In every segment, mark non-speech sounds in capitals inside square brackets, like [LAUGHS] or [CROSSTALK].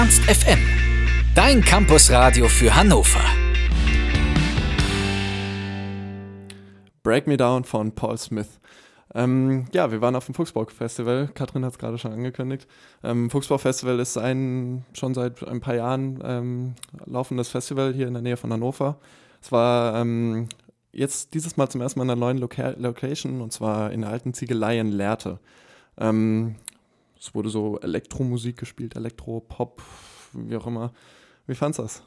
Ernst FM. Dein Campusradio für Hannover. Break Me Down von Paul Smith. Ähm, ja, wir waren auf dem Fuchsbau-Festival. Katrin hat es gerade schon angekündigt. Ähm, Fuchsbau-Festival ist ein schon seit ein paar Jahren ähm, laufendes Festival hier in der Nähe von Hannover. Es war ähm, jetzt dieses Mal zum ersten Mal in einer neuen Loca Location und zwar in der alten Ziegelei in Lehrte. Ähm, es wurde so Elektromusik gespielt, Elektro-Pop, wie auch immer. Wie fandest du das?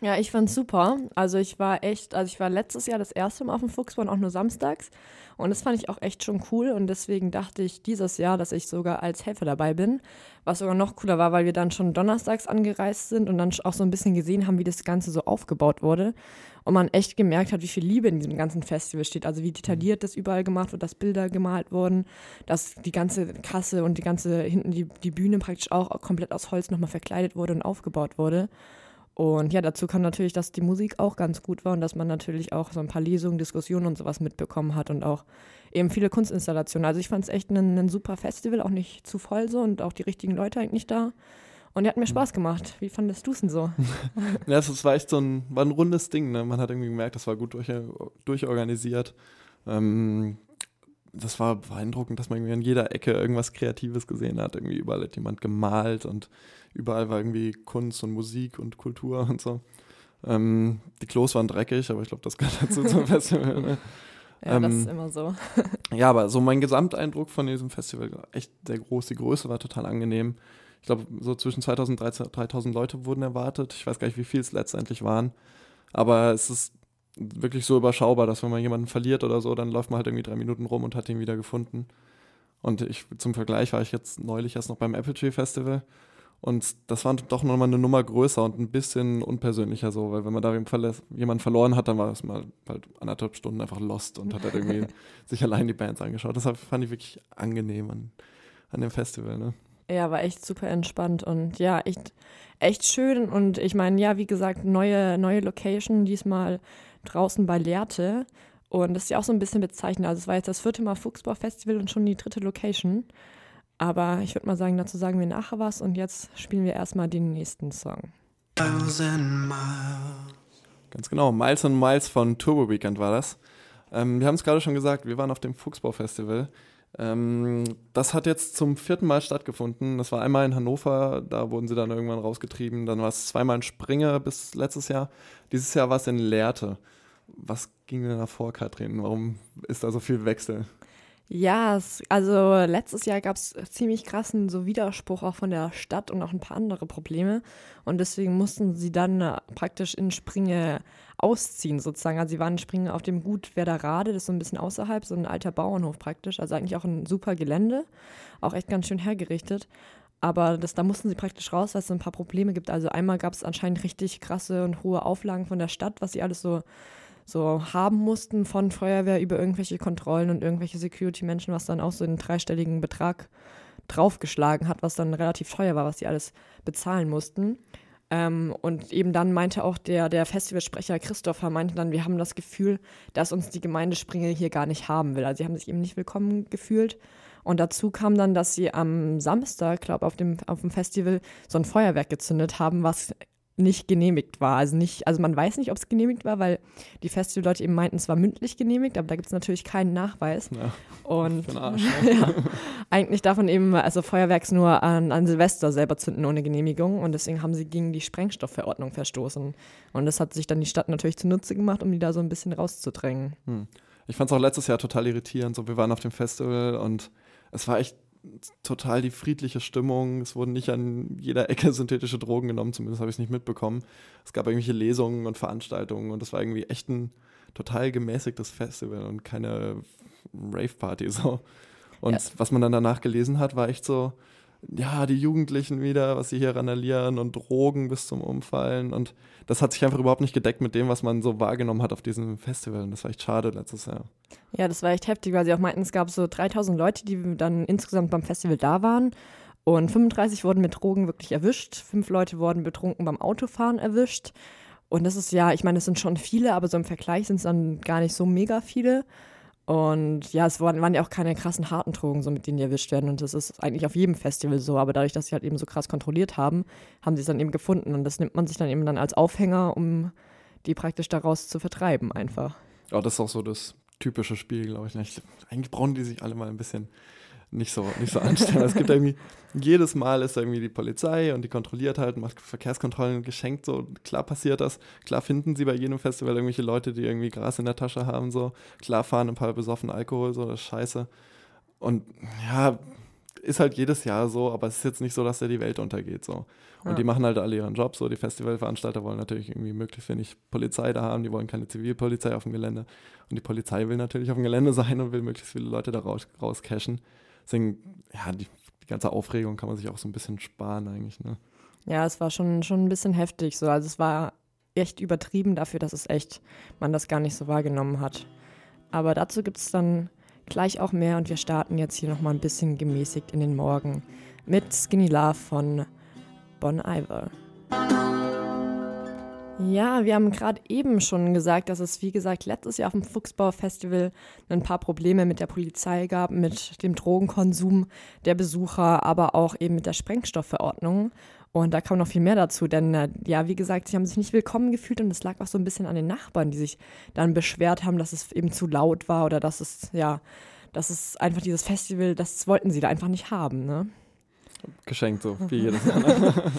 Ja, ich fand's super. Also ich war echt, also ich war letztes Jahr das erste Mal auf dem Fuchsbau und auch nur samstags. Und das fand ich auch echt schon cool. Und deswegen dachte ich dieses Jahr, dass ich sogar als Helfer dabei bin. Was sogar noch cooler war, weil wir dann schon donnerstags angereist sind und dann auch so ein bisschen gesehen haben, wie das Ganze so aufgebaut wurde. Und man echt gemerkt hat, wie viel Liebe in diesem ganzen Festival steht. Also wie detailliert das überall gemacht wird, dass Bilder gemalt wurden, dass die ganze Kasse und die ganze, hinten die, die Bühne praktisch auch komplett aus Holz nochmal verkleidet wurde und aufgebaut wurde. Und ja, dazu kam natürlich, dass die Musik auch ganz gut war und dass man natürlich auch so ein paar Lesungen, Diskussionen und sowas mitbekommen hat und auch eben viele Kunstinstallationen. Also ich fand es echt ein, ein, super Festival, auch nicht zu voll so und auch die richtigen Leute eigentlich da. Und die hat mir mhm. Spaß gemacht. Wie fandest du es denn so? [LAUGHS] ja, es war echt so ein, war ein rundes Ding. Ne? Man hat irgendwie gemerkt, das war gut durch, durchorganisiert. Ähm, das war beeindruckend, dass man irgendwie an jeder Ecke irgendwas Kreatives gesehen hat. Irgendwie überall hat jemand gemalt und überall war irgendwie Kunst und Musik und Kultur [LAUGHS] und so. Ähm, die Klos waren dreckig, aber ich glaube, das gehört dazu zum [LAUGHS] Festival. Ne? Ja, ähm, das ist immer so. [LAUGHS] ja, aber so mein Gesamteindruck von diesem Festival, echt sehr groß. Die Größe war total angenehm. Ich glaube, so zwischen 2000 und 3000 Leute wurden erwartet. Ich weiß gar nicht, wie viel es letztendlich waren. Aber es ist wirklich so überschaubar, dass wenn man jemanden verliert oder so, dann läuft man halt irgendwie drei Minuten rum und hat ihn wieder gefunden. Und ich, zum Vergleich war ich jetzt neulich erst noch beim Apple Tree Festival und das war doch nochmal eine Nummer größer und ein bisschen unpersönlicher so, weil wenn man da jemanden verloren hat, dann war es mal halt anderthalb Stunden einfach lost und hat halt irgendwie [LAUGHS] sich allein die Bands angeschaut. Das fand ich wirklich angenehm an, an dem Festival, ne? Ja, war echt super entspannt und ja, echt, echt schön. Und ich meine, ja, wie gesagt, neue, neue Location, diesmal draußen bei Lehrte. Und das ist ja auch so ein bisschen bezeichnend. Also es war jetzt das vierte Mal Fuchsbau-Festival und schon die dritte Location. Aber ich würde mal sagen, dazu sagen wir nachher was und jetzt spielen wir erstmal den nächsten Song. Ganz genau, Miles and Miles von Turbo Weekend war das. Ähm, wir haben es gerade schon gesagt, wir waren auf dem Fuchsbau-Festival. Ähm, das hat jetzt zum vierten Mal stattgefunden. Das war einmal in Hannover, da wurden sie dann irgendwann rausgetrieben. Dann war es zweimal in Springer bis letztes Jahr. Dieses Jahr war es in Lehrte. Was ging denn da vor, Katrin? Warum ist da so viel Wechsel? Ja, es, also letztes Jahr gab es ziemlich krassen so Widerspruch auch von der Stadt und auch ein paar andere Probleme. Und deswegen mussten sie dann äh, praktisch in Springe ausziehen sozusagen. Also sie waren in Springe auf dem Gut Werderade, das ist so ein bisschen außerhalb, so ein alter Bauernhof praktisch. Also eigentlich auch ein super Gelände, auch echt ganz schön hergerichtet. Aber das, da mussten sie praktisch raus, weil es so ein paar Probleme gibt. Also einmal gab es anscheinend richtig krasse und hohe Auflagen von der Stadt, was sie alles so so haben mussten von Feuerwehr über irgendwelche Kontrollen und irgendwelche Security-Menschen, was dann auch so einen dreistelligen Betrag draufgeschlagen hat, was dann relativ teuer war, was die alles bezahlen mussten. Ähm, und eben dann meinte auch der, der Festivalsprecher Christopher, meinte dann, wir haben das Gefühl, dass uns die Gemeinde Springe hier gar nicht haben will. Also sie haben sich eben nicht willkommen gefühlt. Und dazu kam dann, dass sie am Samstag, glaube auf dem, auf dem Festival, so ein Feuerwerk gezündet haben, was nicht genehmigt war. Also nicht, also man weiß nicht, ob es genehmigt war, weil die Festivalleute eben meinten, es war mündlich genehmigt, aber da gibt es natürlich keinen Nachweis. Ja, und Arsch, ne? [LAUGHS] ja, eigentlich darf man eben also Feuerwerks nur an, an Silvester selber zünden ohne Genehmigung und deswegen haben sie gegen die Sprengstoffverordnung verstoßen. Und das hat sich dann die Stadt natürlich zunutze gemacht, um die da so ein bisschen rauszudrängen. Hm. Ich fand es auch letztes Jahr total irritierend. So, wir waren auf dem Festival und es war echt total die friedliche Stimmung. Es wurden nicht an jeder Ecke [LAUGHS] synthetische Drogen genommen, zumindest habe ich es nicht mitbekommen. Es gab irgendwelche Lesungen und Veranstaltungen und es war irgendwie echt ein total gemäßigtes Festival und keine Rave-Party so. Und ja. was man dann danach gelesen hat, war echt so, ja, die Jugendlichen wieder, was sie hier randalieren und Drogen bis zum Umfallen. Und das hat sich einfach überhaupt nicht gedeckt mit dem, was man so wahrgenommen hat auf diesem Festival. Und das war echt schade letztes Jahr. Ja, das war echt heftig, weil sie auch meinten, es gab so 3000 Leute, die dann insgesamt beim Festival da waren. Und 35 wurden mit Drogen wirklich erwischt. Fünf Leute wurden betrunken beim Autofahren erwischt. Und das ist ja, ich meine, das sind schon viele, aber so im Vergleich sind es dann gar nicht so mega viele. Und ja, es waren, waren ja auch keine krassen harten Drogen, so mit denen die erwischt werden. Und das ist eigentlich auf jedem Festival so. Aber dadurch, dass sie halt eben so krass kontrolliert haben, haben sie es dann eben gefunden. Und das nimmt man sich dann eben dann als Aufhänger, um die praktisch daraus zu vertreiben, einfach. Ja, das ist auch so das typische Spiel, glaube ich. Eigentlich brauchen die sich alle mal ein bisschen nicht so, nicht so anstellen. es gibt irgendwie, jedes Mal ist da irgendwie die Polizei und die kontrolliert halt, macht Verkehrskontrollen geschenkt, so klar passiert das. Klar finden sie bei jedem Festival irgendwelche Leute, die irgendwie Gras in der Tasche haben, so. Klar fahren ein paar besoffen Alkohol, so, das ist scheiße. Und ja, ist halt jedes Jahr so, aber es ist jetzt nicht so, dass da die Welt untergeht, so. Und ja. die machen halt alle ihren Job, so. Die Festivalveranstalter wollen natürlich irgendwie möglichst wenig Polizei da haben, die wollen keine Zivilpolizei auf dem Gelände. Und die Polizei will natürlich auf dem Gelände sein und will möglichst viele Leute da raus, rauscashen. Deswegen, ja, die, die, ganze Aufregung kann man sich auch so ein bisschen sparen eigentlich, ne? Ja, es war schon, schon ein bisschen heftig so. Also es war echt übertrieben dafür, dass es echt, man das gar nicht so wahrgenommen hat. Aber dazu gibt es dann gleich auch mehr und wir starten jetzt hier nochmal ein bisschen gemäßigt in den Morgen mit Skinny Love von Bon Iver. Ja, wir haben gerade eben schon gesagt, dass es, wie gesagt, letztes Jahr auf dem Fuchsbau-Festival ein paar Probleme mit der Polizei gab, mit dem Drogenkonsum der Besucher, aber auch eben mit der Sprengstoffverordnung. Und da kam noch viel mehr dazu, denn äh, ja, wie gesagt, sie haben sich nicht willkommen gefühlt und es lag auch so ein bisschen an den Nachbarn, die sich dann beschwert haben, dass es eben zu laut war oder dass es, ja, dass es einfach dieses Festival, das wollten sie da einfach nicht haben, ne? Geschenkt, so wie [LAUGHS] jedes Jahr.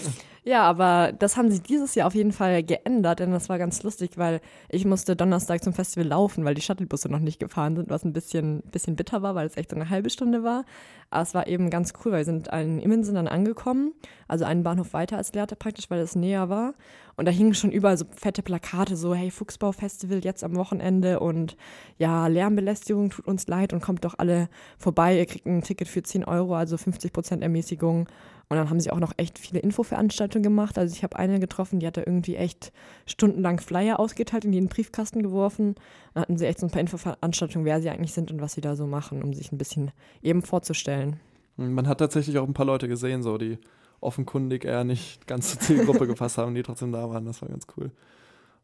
Ja, aber das haben sie dieses Jahr auf jeden Fall geändert, denn das war ganz lustig, weil ich musste Donnerstag zum Festival laufen, weil die Shuttlebusse noch nicht gefahren sind, was ein bisschen, bisschen bitter war, weil es echt so eine halbe Stunde war. Aber es war eben ganz cool, weil wir sind in Immensen dann angekommen, also einen Bahnhof weiter als Lehrte praktisch, weil es näher war. Und da hingen schon überall so fette Plakate, so hey, Fuchsbau-Festival jetzt am Wochenende und ja, Lärmbelästigung tut uns leid und kommt doch alle vorbei. Ihr kriegt ein Ticket für 10 Euro, also 50 Prozent Ermäßigung. Und dann haben sie auch noch echt viele Infoveranstaltungen gemacht. Also ich habe eine getroffen, die hat da irgendwie echt stundenlang Flyer ausgeteilt, in jeden Briefkasten geworfen. Dann hatten sie echt so ein paar Infoveranstaltungen, wer sie eigentlich sind und was sie da so machen, um sich ein bisschen eben vorzustellen. Man hat tatsächlich auch ein paar Leute gesehen, so die offenkundig eher nicht ganz zur Zielgruppe [LAUGHS] gepasst haben, die trotzdem da waren. Das war ganz cool.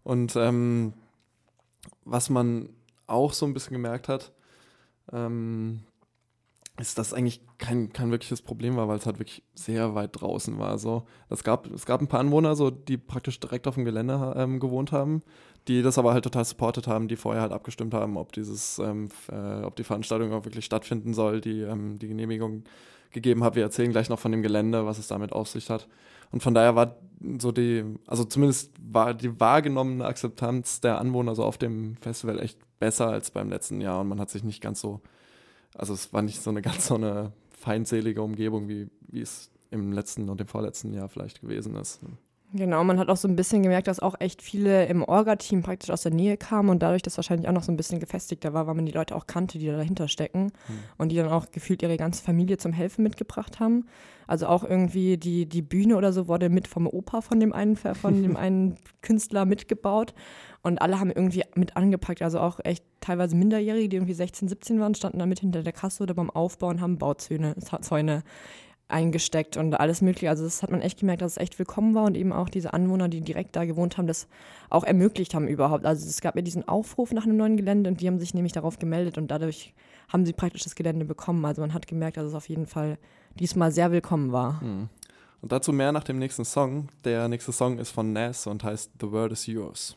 Und ähm, was man auch so ein bisschen gemerkt hat, ähm, ist, dass eigentlich kein, kein wirkliches Problem war, weil es halt wirklich sehr weit draußen war. So, es, gab, es gab ein paar Anwohner, so, die praktisch direkt auf dem Gelände ähm, gewohnt haben, die das aber halt total supportet haben, die vorher halt abgestimmt haben, ob dieses, ähm, äh, ob die Veranstaltung auch wirklich stattfinden soll, die ähm, die Genehmigung gegeben hat. Wir erzählen gleich noch von dem Gelände, was es damit auf sich hat. Und von daher war so die, also zumindest war die wahrgenommene Akzeptanz der Anwohner so auf dem Festival echt besser als beim letzten Jahr und man hat sich nicht ganz so, also es war nicht so eine [LAUGHS] ganz so eine feindselige Umgebung, wie, wie es im letzten und dem vorletzten Jahr vielleicht gewesen ist. Genau, man hat auch so ein bisschen gemerkt, dass auch echt viele im Orga-Team praktisch aus der Nähe kamen und dadurch das wahrscheinlich auch noch so ein bisschen gefestigter war, weil man die Leute auch kannte, die da dahinter stecken mhm. und die dann auch gefühlt ihre ganze Familie zum Helfen mitgebracht haben. Also auch irgendwie die, die Bühne oder so wurde mit vom Opa von dem einen, von dem [LAUGHS] einen Künstler mitgebaut und alle haben irgendwie mit angepackt, also auch echt teilweise Minderjährige, die irgendwie 16, 17 waren, standen da mit hinter der Kasse oder beim Aufbau und haben Bauzäune, Zäune eingesteckt und alles mögliche. Also das hat man echt gemerkt, dass es echt willkommen war und eben auch diese Anwohner, die direkt da gewohnt haben, das auch ermöglicht haben überhaupt. Also es gab ja diesen Aufruf nach einem neuen Gelände und die haben sich nämlich darauf gemeldet und dadurch haben sie praktisch das Gelände bekommen. Also man hat gemerkt, dass es auf jeden Fall diesmal sehr willkommen war. Hm. Und dazu mehr nach dem nächsten Song. Der nächste Song ist von Nas und heißt The World is Yours.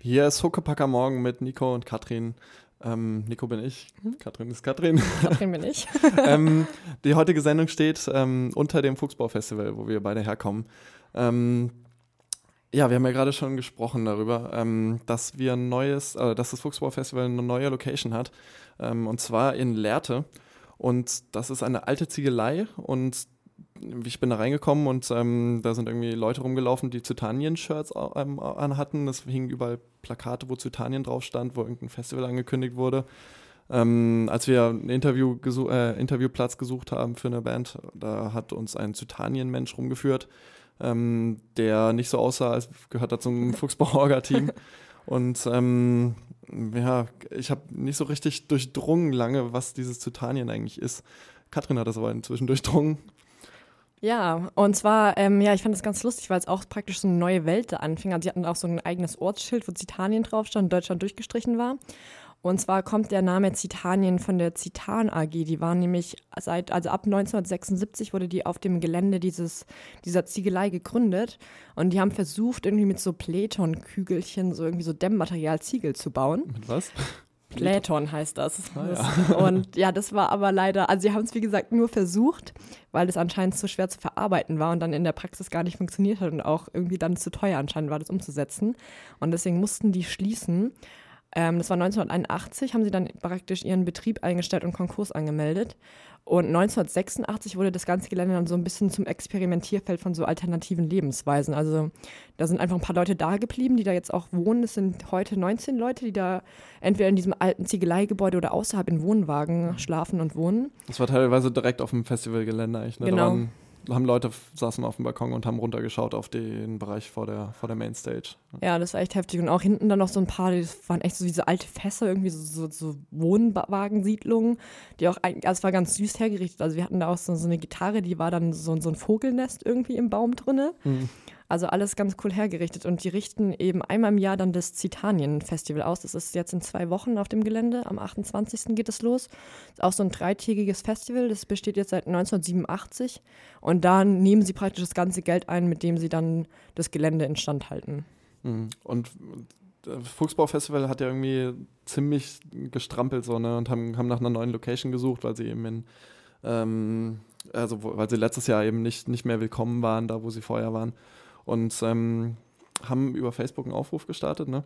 Hier ist Huckepacker Morgen mit Nico und Katrin. Ähm, Nico bin ich, mhm. Katrin ist Katrin. [LAUGHS] Katrin bin ich. [LAUGHS] ähm, die heutige Sendung steht ähm, unter dem Fuchsbau-Festival, wo wir beide herkommen. Ähm, ja, wir haben ja gerade schon gesprochen darüber, ähm, dass wir ein neues, äh, dass das Fuchsbau-Festival eine neue Location hat. Ähm, und zwar in Lehrte. Und das ist eine alte Ziegelei und ich bin da reingekommen und ähm, da sind irgendwie Leute rumgelaufen, die Zytanien-Shirts ähm, anhatten. Es hingen überall Plakate, wo Zytanien drauf stand, wo irgendein Festival angekündigt wurde. Ähm, als wir einen Interview gesu äh, Interviewplatz gesucht haben für eine Band, da hat uns ein Zytanien-Mensch rumgeführt, ähm, der nicht so aussah, als gehört er zum [LAUGHS] Fuchsbau-Orga-Team. Und ähm, ja, ich habe nicht so richtig durchdrungen lange, was dieses Zytanien eigentlich ist. Katrin hat das aber inzwischen durchdrungen. Ja, und zwar, ähm, ja, ich fand das ganz lustig, weil es auch praktisch so eine neue Welt da anfing. Also sie hatten auch so ein eigenes Ortsschild, wo Zitanien drauf stand, Deutschland durchgestrichen war. Und zwar kommt der Name Zitanien von der Zitan AG. Die waren nämlich seit, also ab 1976 wurde die auf dem Gelände dieses, dieser Ziegelei gegründet. Und die haben versucht, irgendwie mit so Playton-Kügelchen so irgendwie so Dämmmaterial Ziegel zu bauen. Mit was? Playton heißt das. Ah, ja. [LAUGHS] Und ja, das war aber leider, also sie haben es wie gesagt nur versucht, weil es anscheinend zu schwer zu verarbeiten war und dann in der Praxis gar nicht funktioniert hat und auch irgendwie dann zu teuer anscheinend war, das umzusetzen. Und deswegen mussten die schließen. Ähm, das war 1981, haben sie dann praktisch ihren Betrieb eingestellt und Konkurs angemeldet. Und 1986 wurde das ganze Gelände dann so ein bisschen zum Experimentierfeld von so alternativen Lebensweisen. Also da sind einfach ein paar Leute da geblieben, die da jetzt auch wohnen. Es sind heute 19 Leute, die da entweder in diesem alten Ziegeleigebäude oder außerhalb in Wohnwagen schlafen und wohnen. Das war teilweise direkt auf dem Festivalgelände eigentlich. Ne? Genau. Da waren, haben Leute saßen auf dem Balkon und haben runtergeschaut auf den Bereich vor der, vor der Mainstage. Ja, das war echt heftig. Und auch hinten dann noch so ein paar, das waren echt so diese alte Fässer, irgendwie so, so, so Wohnwagensiedlungen, die auch, eigentlich- also es war ganz süß hergerichtet. Also wir hatten da auch so, so eine Gitarre, die war dann so, so ein Vogelnest irgendwie im Baum drinne. Also alles ganz cool hergerichtet. Und die richten eben einmal im Jahr dann das Zitanien-Festival aus. Das ist jetzt in zwei Wochen auf dem Gelände. Am 28. geht es los. Ist auch so ein dreitägiges Festival. Das besteht jetzt seit 1987. Und da nehmen sie praktisch das ganze Geld ein, mit dem sie dann das Gelände instand halten. Mhm. Und das Fuchsbau-Festival hat ja irgendwie ziemlich gestrampelt so, ne? Und haben, haben nach einer neuen Location gesucht, weil sie eben in, ähm, also weil sie letztes Jahr eben nicht, nicht mehr willkommen waren, da wo sie vorher waren. Und ähm, haben über Facebook einen Aufruf gestartet, ne?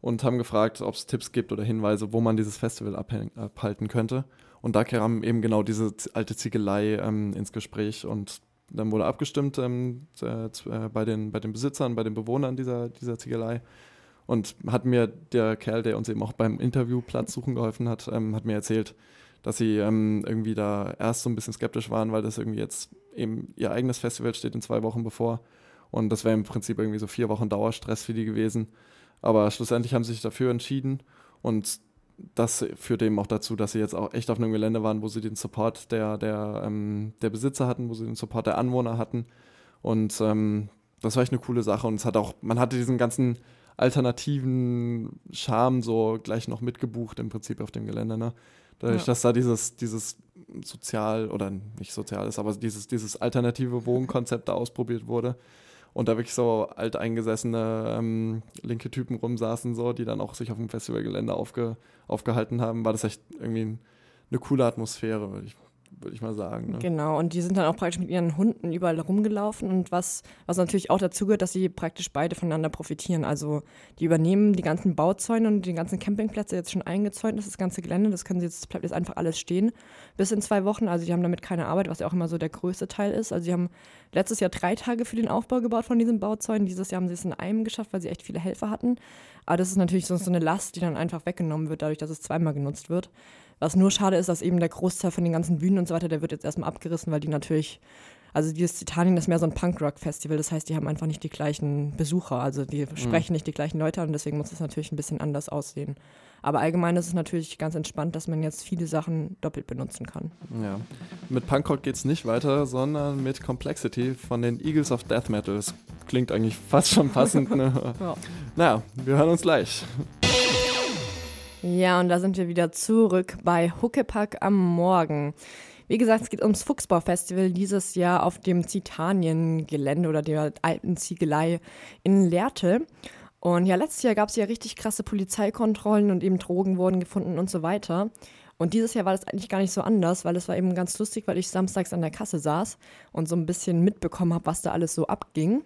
Und haben gefragt, ob es Tipps gibt oder Hinweise, wo man dieses Festival abhalten könnte. Und da kam eben genau diese alte Ziegelei ähm, ins Gespräch und dann wurde abgestimmt ähm, äh, äh, bei, den, bei den Besitzern, bei den Bewohnern dieser, dieser Ziegelei. Und hat mir der Kerl, der uns eben auch beim Interview Platz suchen geholfen hat, ähm, hat mir erzählt, dass sie ähm, irgendwie da erst so ein bisschen skeptisch waren, weil das irgendwie jetzt eben ihr eigenes Festival steht in zwei Wochen bevor. Und das wäre im Prinzip irgendwie so vier Wochen Dauerstress für die gewesen. Aber schlussendlich haben sie sich dafür entschieden und das führt eben auch dazu, dass sie jetzt auch echt auf einem Gelände waren, wo sie den Support der, der, ähm, der Besitzer hatten, wo sie den Support der Anwohner hatten. Und ähm, das war echt eine coole Sache. Und es hat auch, man hatte diesen ganzen alternativen Charme so gleich noch mitgebucht im Prinzip auf dem Gelände. Ne? Dadurch, Ja. dass da dieses, dieses sozial oder nicht sozial ist, aber dieses, dieses alternative Wohnkonzept da ausprobiert wurde und da wirklich so alteingesessene ähm, linke Typen rumsaßen, so, die dann auch sich auf dem Festivalgelände aufge, aufgehalten haben, war das echt irgendwie eine coole Atmosphäre, würde ich, würd ich mal sagen. Ne? Genau, und die sind dann auch praktisch mit ihren Hunden überall rumgelaufen und was, was natürlich auch dazu gehört, dass sie praktisch beide voneinander profitieren. Also die übernehmen die ganzen Bauzäune und die ganzen Campingplätze jetzt schon eingezäunt ist, das ganze Gelände, das können sie jetzt, bleibt jetzt einfach alles stehen bis in zwei Wochen. Also die haben damit keine Arbeit, was ja auch immer so der größte Teil ist. Also sie haben letztes Jahr drei Tage für den Aufbau gebaut von diesen Bauzäunen. Dieses Jahr haben sie es in einem geschafft, weil sie echt viele Helfer hatten. Aber das ist natürlich so, so eine Last, die dann einfach weggenommen wird, dadurch, dass es zweimal genutzt wird. Was nur schade ist, dass eben der Großteil von den ganzen Bühnen und so weiter, der wird jetzt erstmal abgerissen, weil die natürlich, also dieses Titanien ist mehr so ein Punkrock-Festival, das heißt, die haben einfach nicht die gleichen Besucher, also die sprechen nicht die gleichen Leute an, deswegen muss es natürlich ein bisschen anders aussehen. Aber allgemein ist es natürlich ganz entspannt, dass man jetzt viele Sachen doppelt benutzen kann. Ja. Mit Punkrock geht es nicht weiter, sondern mit Complexity von den Eagles of Death Metal. Das klingt eigentlich fast schon passend. [LAUGHS] Ne? Ja. Naja, wir hören uns gleich. Ja, und da sind wir wieder zurück bei Huckepack am Morgen. Wie gesagt, es geht ums Fuchsbau-Festival dieses Jahr auf dem Zitanien-Gelände oder der alten Ziegelei in Lehrte. Und ja, letztes Jahr gab es ja richtig krasse Polizeikontrollen und eben Drogen wurden gefunden und so weiter. Und dieses Jahr war das eigentlich gar nicht so anders, weil es war eben ganz lustig, weil ich samstags an der Kasse saß und so ein bisschen mitbekommen habe, was da alles so abging.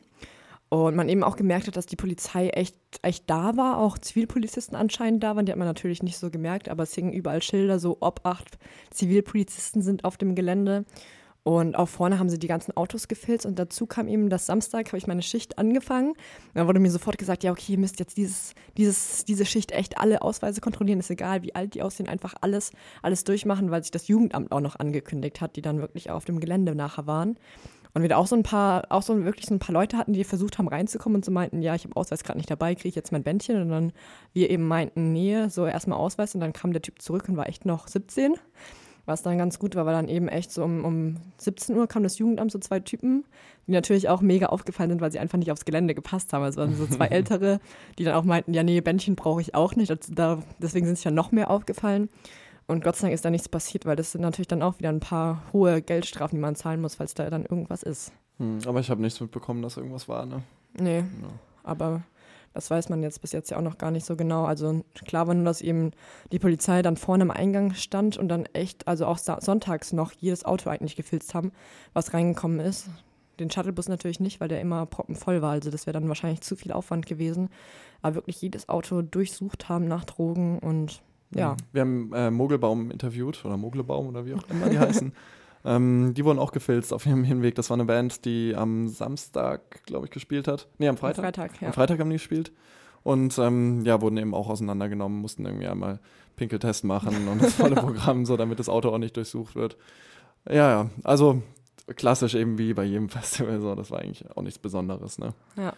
Und man eben auch gemerkt hat, dass die Polizei echt, echt da war, auch Zivilpolizisten anscheinend da waren. Die hat man natürlich nicht so gemerkt, aber es hingen überall Schilder, so Obacht, Zivilpolizisten sind auf dem Gelände. Und auch vorne haben sie die ganzen Autos gefilzt und dazu kam eben das Samstag, habe ich meine Schicht angefangen. Dann wurde mir sofort gesagt, ja, okay, ihr müsst jetzt dieses, dieses, diese Schicht echt alle Ausweise kontrollieren, ist egal, wie alt die aussehen, einfach alles, alles durchmachen, weil sich das Jugendamt auch noch angekündigt hat, die dann wirklich auf dem Gelände nachher waren. Und wir da auch so ein paar, auch so wirklich so ein paar Leute hatten, die versucht haben reinzukommen und so meinten, ja, ich habe Ausweis gerade nicht dabei, kriege ich jetzt mein Bändchen. Und dann wir eben meinten, nee, so erstmal Ausweis. Und dann kam der Typ zurück und war echt noch 17. Was dann ganz gut war, weil dann eben echt so um, um 17 Uhr kam das Jugendamt, so zwei Typen, die natürlich auch mega aufgefallen sind, weil sie einfach nicht aufs Gelände gepasst haben. Also waren so zwei [LAUGHS] Ältere, die dann auch meinten, ja, nee, Bändchen brauche ich auch nicht. Also da, deswegen sind sie ja noch mehr aufgefallen. Und Gott sei Dank ist da nichts passiert, weil das sind natürlich dann auch wieder ein paar hohe Geldstrafen, die man zahlen muss, falls da dann irgendwas ist. Hm, aber ich habe nichts mitbekommen, dass irgendwas war, ne? Nee, ja. aber das weiß man jetzt bis jetzt ja auch noch gar nicht so genau. Also klar war nur, dass eben die Polizei dann vorne am Eingang stand und dann echt, also auch sonntags noch jedes Auto eigentlich gefilzt haben, was reingekommen ist. Den Shuttlebus natürlich nicht, weil der immer proppenvoll war. Also das wäre dann wahrscheinlich zu viel Aufwand gewesen. Aber wirklich jedes Auto durchsucht haben nach Drogen und ja. Wir haben äh, Mogelbaum interviewt oder Mogelbaum oder wie auch immer die [LAUGHS] heißen. Ähm, die wurden auch gefilzt auf ihrem Hinweg. Das war eine Band, die am Samstag, glaube ich, gespielt hat. Nee, am Freitag. Am Freitag, ja. Am Freitag haben die gespielt. Und ähm, ja, wurden eben auch auseinandergenommen, mussten irgendwie einmal Pinkeltest machen und das volle [LAUGHS] Programm, so damit das Auto auch nicht durchsucht wird. Ja, ja, also klassisch eben wie bei jedem [LAUGHS] Festival, so, das war eigentlich auch nichts Besonderes, ne? Ja.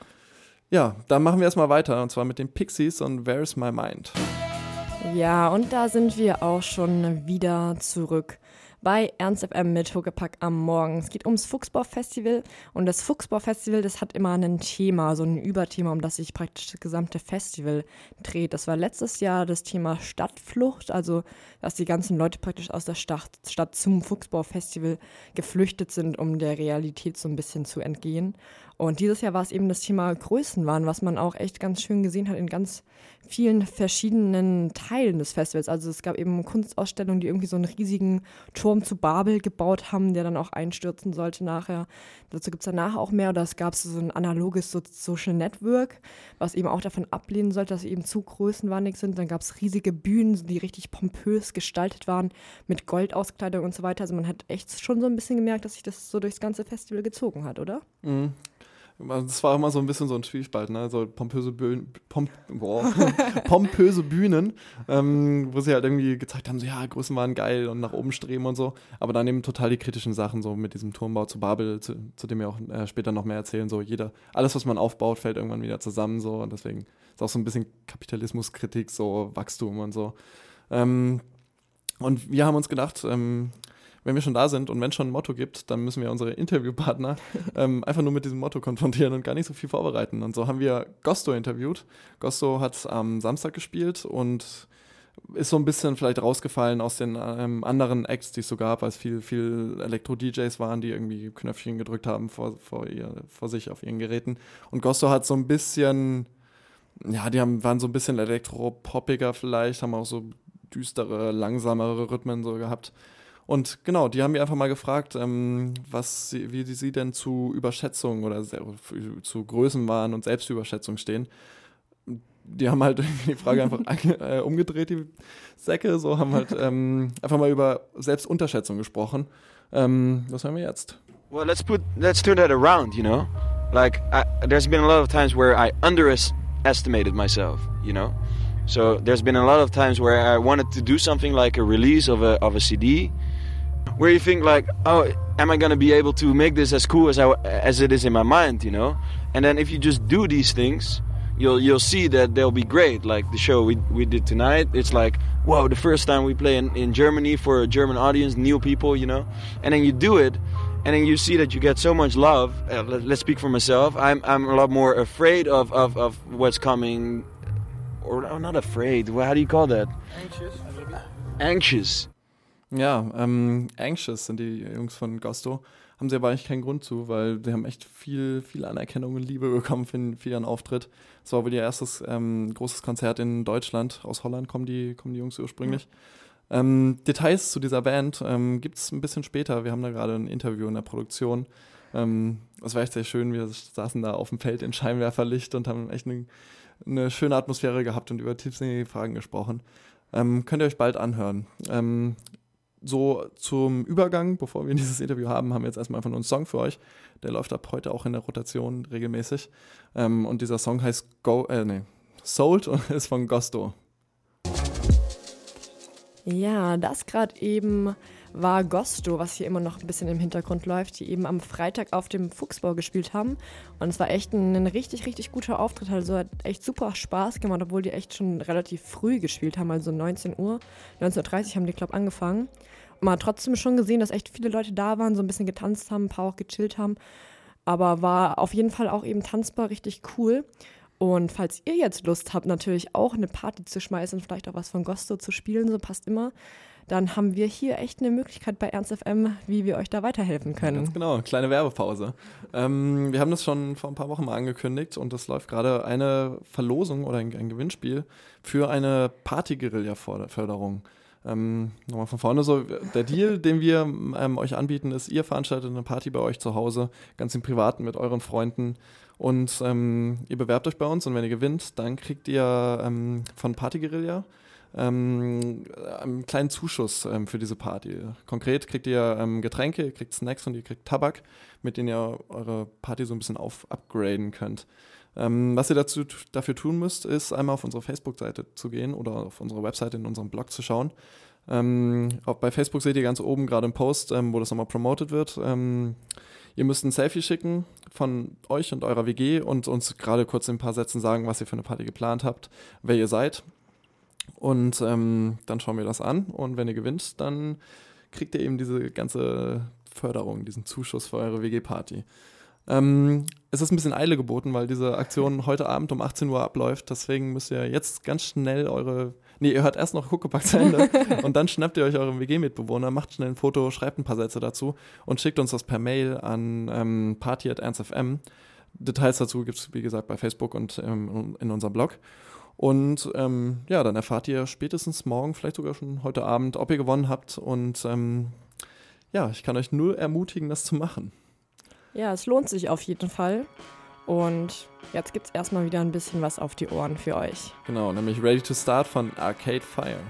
Ja, dann machen wir erstmal weiter und zwar mit den Pixies und Where's My Mind? Ja, und da sind wir auch schon wieder zurück bei Ernst FM mit Huckepack am Morgen. Es geht ums Fuchsbau-Festival und das Fuchsbau-Festival, das hat immer ein Thema, so ein Überthema, um das sich praktisch das gesamte Festival dreht. Das war letztes Jahr das Thema Stadtflucht, also dass die ganzen Leute praktisch aus der Stadt, Stadt zum Fuchsbau-Festival geflüchtet sind, um der Realität so ein bisschen zu entgehen. Und dieses Jahr war es eben das Thema Größenwahn, was man auch echt ganz schön gesehen hat in ganz vielen verschiedenen Teilen des Festivals. Also es gab eben Kunstausstellungen, die irgendwie so einen riesigen Turm zu Babel gebaut haben, der dann auch einstürzen sollte nachher. Dazu gibt es danach auch mehr. Oder es gab so ein analoges Social Network, was eben auch davon ablehnen sollte, dass sie eben zu größenwahnig sind. Dann gab es riesige Bühnen, die richtig pompös gestaltet waren, mit Goldauskleidung und so weiter. Also man hat echt schon so ein bisschen gemerkt, dass sich das so durchs ganze Festival gezogen hat, oder? Mhm. Das war immer so ein bisschen so ein Zwiespalt, ne? So pompöse, Bühnen, pomp [LAUGHS] pompöse Bühnen, ähm, wo sie halt irgendwie gezeigt haben, so ja, Größen waren geil und nach oben streben und so. Aber dann eben total die kritischen Sachen, so mit diesem Turmbau zu Babel, zu, zu dem wir auch äh, später noch mehr erzählen. So jeder, alles, was man aufbaut, fällt irgendwann wieder zusammen. So und deswegen ist auch so ein bisschen Kapitalismuskritik, so Wachstum und so. Ähm, und wir haben uns gedacht, ähm, wenn wir schon da sind und wenn es schon ein Motto gibt, dann müssen wir unsere Interviewpartner [LAUGHS] ähm, einfach nur mit diesem Motto konfrontieren und gar nicht so viel vorbereiten. Und so haben wir Gosto interviewt. Gosto hat am Samstag gespielt und ist so ein bisschen vielleicht rausgefallen aus den ähm, anderen Acts, die es so gab, weil es viel, viel Elektro-DJs waren, die irgendwie Knöpfchen gedrückt haben vor, vor, ihr, vor sich auf ihren Geräten. Und Gosto hat so ein bisschen, ja, die haben, waren so ein bisschen elektropoppiger vielleicht, haben auch so düstere, langsamere Rhythmen so gehabt. Und genau, die haben mich einfach mal gefragt, ähm, was sie, wie sie denn zu Überschätzung oder zu Größenwahn und Selbstüberschätzung stehen. Die haben halt [LAUGHS] die Frage einfach äh, umgedreht, die Säcke, so haben halt ähm, einfach mal über Selbstunterschätzung gesprochen. Ähm, was hören wir jetzt? Well, let's put let's turn that around, you know. Like I, there's been a lot of times where I underestimated myself, you know. So there's been a lot of times where I wanted to do something like a release of a of a CD where you think like, oh, am I gonna be able to make this as cool as I, as it is in my mind, you know? And then if you just do these things, you'll you'll see that they'll be great. Like the show we we did tonight, it's like, whoa, the first time we play in, in Germany for a German audience, new people, you know? And then you do it, and then you see that you get so much love. Uh, let, us speak for myself. I'm I'm a lot more afraid of of, of what's coming, or oh, not afraid. How do you call that? Anxious. Anxious. Ja, ähm, Anxious sind die Jungs von Gusto. Haben sie aber eigentlich keinen Grund zu, weil sie haben echt viel, viel Anerkennung und Liebe bekommen für, für ihren Auftritt. Das war wohl ihr erstes ähm, großes Konzert in Deutschland. Aus Holland kommen die, kommen die Jungs ursprünglich. Ja. Ähm, Details zu dieser Band ähm, gibt es ein bisschen später. Wir haben da gerade ein Interview in der Produktion. Ähm, das war echt sehr schön. Wir saßen da auf dem Feld in Scheinwerferlicht und haben echt eine, eine schöne Atmosphäre gehabt und über tiefsinnige Fragen gesprochen. Ähm, könnt ihr euch bald anhören. So zum Übergang, bevor wir [LAUGHS] dieses Interview haben, haben wir jetzt erstmal einfach nur einen Song für euch. Der läuft ab heute auch in der Rotation regelmäßig. Ähm, und dieser Song heißt Go, äh, nee, Sold [LAUGHS] und ist von Gusto. Ja, das gerade eben war Gosto, was hier immer noch ein bisschen im Hintergrund läuft, die eben am Freitag auf dem Fuchsbau gespielt haben. Und es war echt ein, ein, richtig, richtig guter Auftritt. Also hat echt super Spaß gemacht, obwohl die echt schon relativ früh gespielt haben, also 19 Uhr. 19.30 Uhr haben die, glaube ich, angefangen. Man hat trotzdem schon gesehen, dass echt viele Leute da waren, so ein bisschen getanzt haben, ein paar auch gechillt haben. Aber war auf jeden Fall auch eben tanzbar richtig cool. Und falls ihr jetzt Lust habt, natürlich auch eine Party zu schmeißen, vielleicht auch was von Gosto zu spielen, so passt immer, dann haben wir hier echt eine Möglichkeit bei Ernst FM, wie wir euch da weiterhelfen können. Ganz genau, kleine Werbepause. Ähm, wir haben das schon vor ein paar Wochen mal angekündigt und es läuft gerade eine Verlosung oder ein, ein Gewinnspiel für eine Party-Guerilla-Förderung. Ähm, nochmal von vorne so, der Deal, [LAUGHS] den wir ähm, euch anbieten, ist, ihr veranstaltet eine Party bei euch zu Hause, ganz im Privaten mit euren Freunden und ähm, ihr bewerbt euch bei uns und wenn ihr gewinnt, dann kriegt ihr ähm, von Party Guerilla ähm, einen kleinen Zuschuss ähm, für diese Party. Konkret kriegt ihr ähm, Getränke, ihr kriegt Snacks und ihr kriegt Tabak, mit denen ihr eure Party so ein bisschen auf upgraden könnt. Ähm, was ihr dazu, dafür tun müsst, ist einmal auf unsere Facebook-Seite zu gehen oder auf unsere Webseite in unserem Blog zu schauen. Ähm, auch bei Facebook seht ihr ganz oben gerade einen Post, ähm, wo das nochmal promoted wird. Ihr müsst ein Selfie schicken von euch und eurer WG und uns gerade kurz in ein paar Sätzen sagen, was ihr für eine Party geplant habt, wer ihr seid. Und ähm, dann schauen wir das an und wenn ihr gewinnt, dann kriegt ihr eben diese ganze Förderung, diesen Zuschuss für eure WG-Party. Ähm, es ist ein bisschen Eile geboten, weil diese Aktion [LAUGHS] heute Abend um 18 Uhr abläuft. Deswegen müsst ihr jetzt ganz schnell eure. Nee, ihr hört erst noch Huckepack zu Ende [LAUGHS] und dann schnappt ihr euch euren WG-Mitbewohner, macht schnell ein Foto, schreibt ein paar Sätze dazu und schickt uns das per Mail an ähm, party.ernstfm. Details dazu gibt es, wie gesagt, bei Facebook und ähm, in unserem Blog. Und ähm, ja, dann erfahrt ihr spätestens morgen, vielleicht sogar schon heute Abend, ob ihr gewonnen habt. Und ähm, ja, ich kann euch nur ermutigen, das zu machen. Ja, es lohnt sich auf jeden Fall. Und jetzt gibt es erstmal wieder ein bisschen was auf die Ohren für euch. Genau, nämlich Ready to Start von Arcade Fire.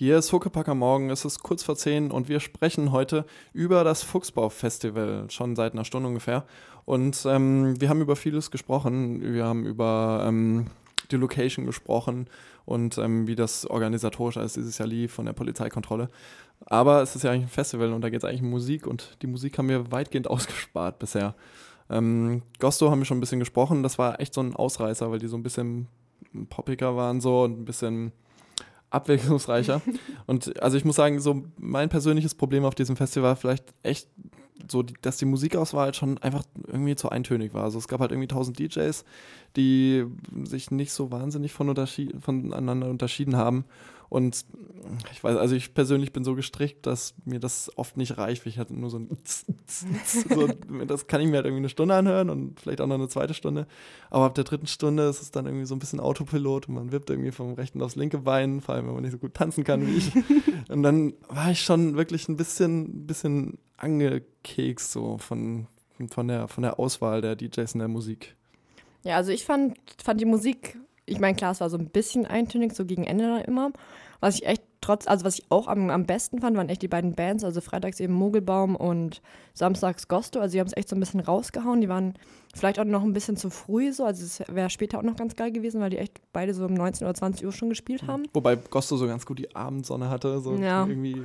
Hier ist Huckepack am Morgen, es ist kurz vor 10 und wir sprechen heute über das Fuchsbau-Festival, schon seit einer Stunde ungefähr. Und ähm, wir haben über vieles gesprochen. Wir haben über ähm, die Location gesprochen und ähm, wie das organisatorisch alles dieses Jahr lief von der Polizeikontrolle. Aber es ist ja eigentlich ein Festival und da geht es eigentlich um Musik und die Musik haben wir weitgehend [LAUGHS] ausgespart bisher. Ähm, Gosto haben wir schon ein bisschen gesprochen, das war echt so ein Ausreißer, weil die so ein bisschen poppiger waren so und ein bisschen abwechslungsreicher. [LAUGHS] und also ich muss sagen, so mein persönliches Problem auf diesem Festival war vielleicht echt so, dass die Musikauswahl schon einfach irgendwie zu eintönig war. Also es gab halt irgendwie tausend DJs, die sich nicht so wahnsinnig von unterschied voneinander unterschieden haben. Und ich weiß, also ich persönlich bin so gestrickt, dass mir das oft nicht reicht. Ich hatte nur so ein [LAUGHS] so, das kann ich mir halt irgendwie eine Stunde anhören und vielleicht auch noch eine zweite Stunde. Aber ab der dritten Stunde ist es dann irgendwie so ein bisschen Autopilot und man wippt irgendwie vom rechten aufs linke Bein, vor allem wenn man nicht so gut tanzen kann wie ich. [LAUGHS] und dann war ich schon wirklich ein bisschen, bisschen angekekst so von, von, der, von der Auswahl der DJs in der Musik. Ja, also ich fand, fand die Musik ich meine, klar, es war so ein bisschen eintönig, so gegen Ende immer. Was ich echt trotz, also was ich auch am, am besten fand, waren echt die beiden Bands, also freitags eben Mogelbaum und samstags Gosto. Also die haben es echt so ein bisschen rausgehauen. Die waren vielleicht auch noch ein bisschen zu früh so, also es wäre später auch noch ganz geil gewesen, weil die echt beide so um 19 oder 20 Uhr schon gespielt haben. Wobei Gosto so ganz gut die Abendsonne hatte, so ja. irgendwie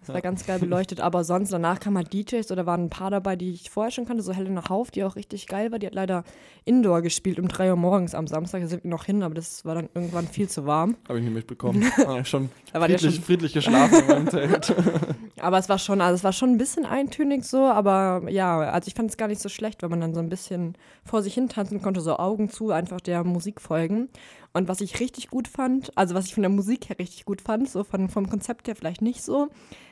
das war ganz geil beleuchtet. Aber sonst, danach kamen halt DJs oder waren ein paar dabei, die ich vorher schon kannte. So Helena Hauf, die auch richtig geil war. Die hat leider Indoor gespielt um 3 Uhr morgens am Samstag. Da sind wir noch hin, aber das war dann irgendwann viel zu warm. Habe ich nicht mitbekommen. [LAUGHS] ah, schon, friedlich, schon friedlich geschlafen in meinem Zelt. [LAUGHS] aber es war schon, also es war schon ein bisschen eintönig so. Aber ja, also ich fand es gar nicht so schlecht, weil man dann so ein bisschen vor sich hin tanzen konnte, so Augen zu, einfach der Musik folgen. Und was ich richtig gut fand, also was ich von der Musik her richtig gut fand, so von, vom Konzept her vielleicht nicht so,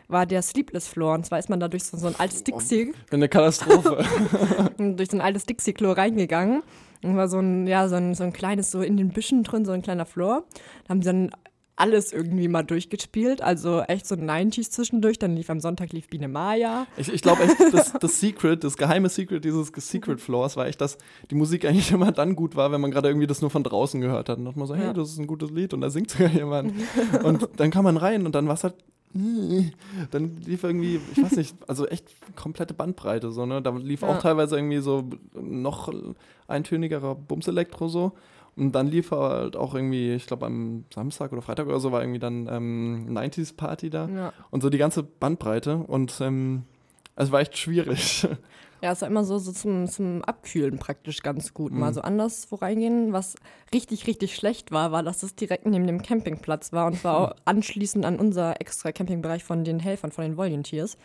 war der Sleepless Floor. Und zwar ist man da durch so, so ein altes Dixie. Eine Katastrophe. [LAUGHS] durch so ein altes Dixie-Klo reingegangen. Und war so ein, ja, so ein, so ein kleines, so in den Büschen drin, so ein kleiner Floor. Da haben sie dann alles irgendwie mal durchgespielt. Also echt so 90s zwischendurch. Dann lief am Sonntag lief Biene Maya. Ich, ich glaube echt, das, das Secret, das geheime Secret dieses Secret Floors war echt, dass die Musik eigentlich immer dann gut war, wenn man gerade irgendwie das nur von draußen gehört hat. Und dachte man so, hey, das ist ein gutes Lied und da singt sogar jemand. und dann kam man rein und dann war es halt dann lief irgendwie, ich weiß nicht, also echt komplette Bandbreite so, ne? Da lief ja. auch teilweise irgendwie so noch eintönigerer Bums-Elektro so. Und dann lief halt auch irgendwie, ich glaube am Samstag oder Freitag oder so war irgendwie dann ähm, 90s Party da. Ja. Und so die ganze Bandbreite. Und ähm, es war echt schwierig. [LAUGHS] Ja, es war immer so, so zum, zum Abkühlen praktisch ganz gut. Mal so anders wo reingehen. Was richtig, richtig schlecht war, war, dass es direkt neben dem Campingplatz war und war [LAUGHS] auch anschließend an unser extra Campingbereich von den Helfern, von den Volunteers.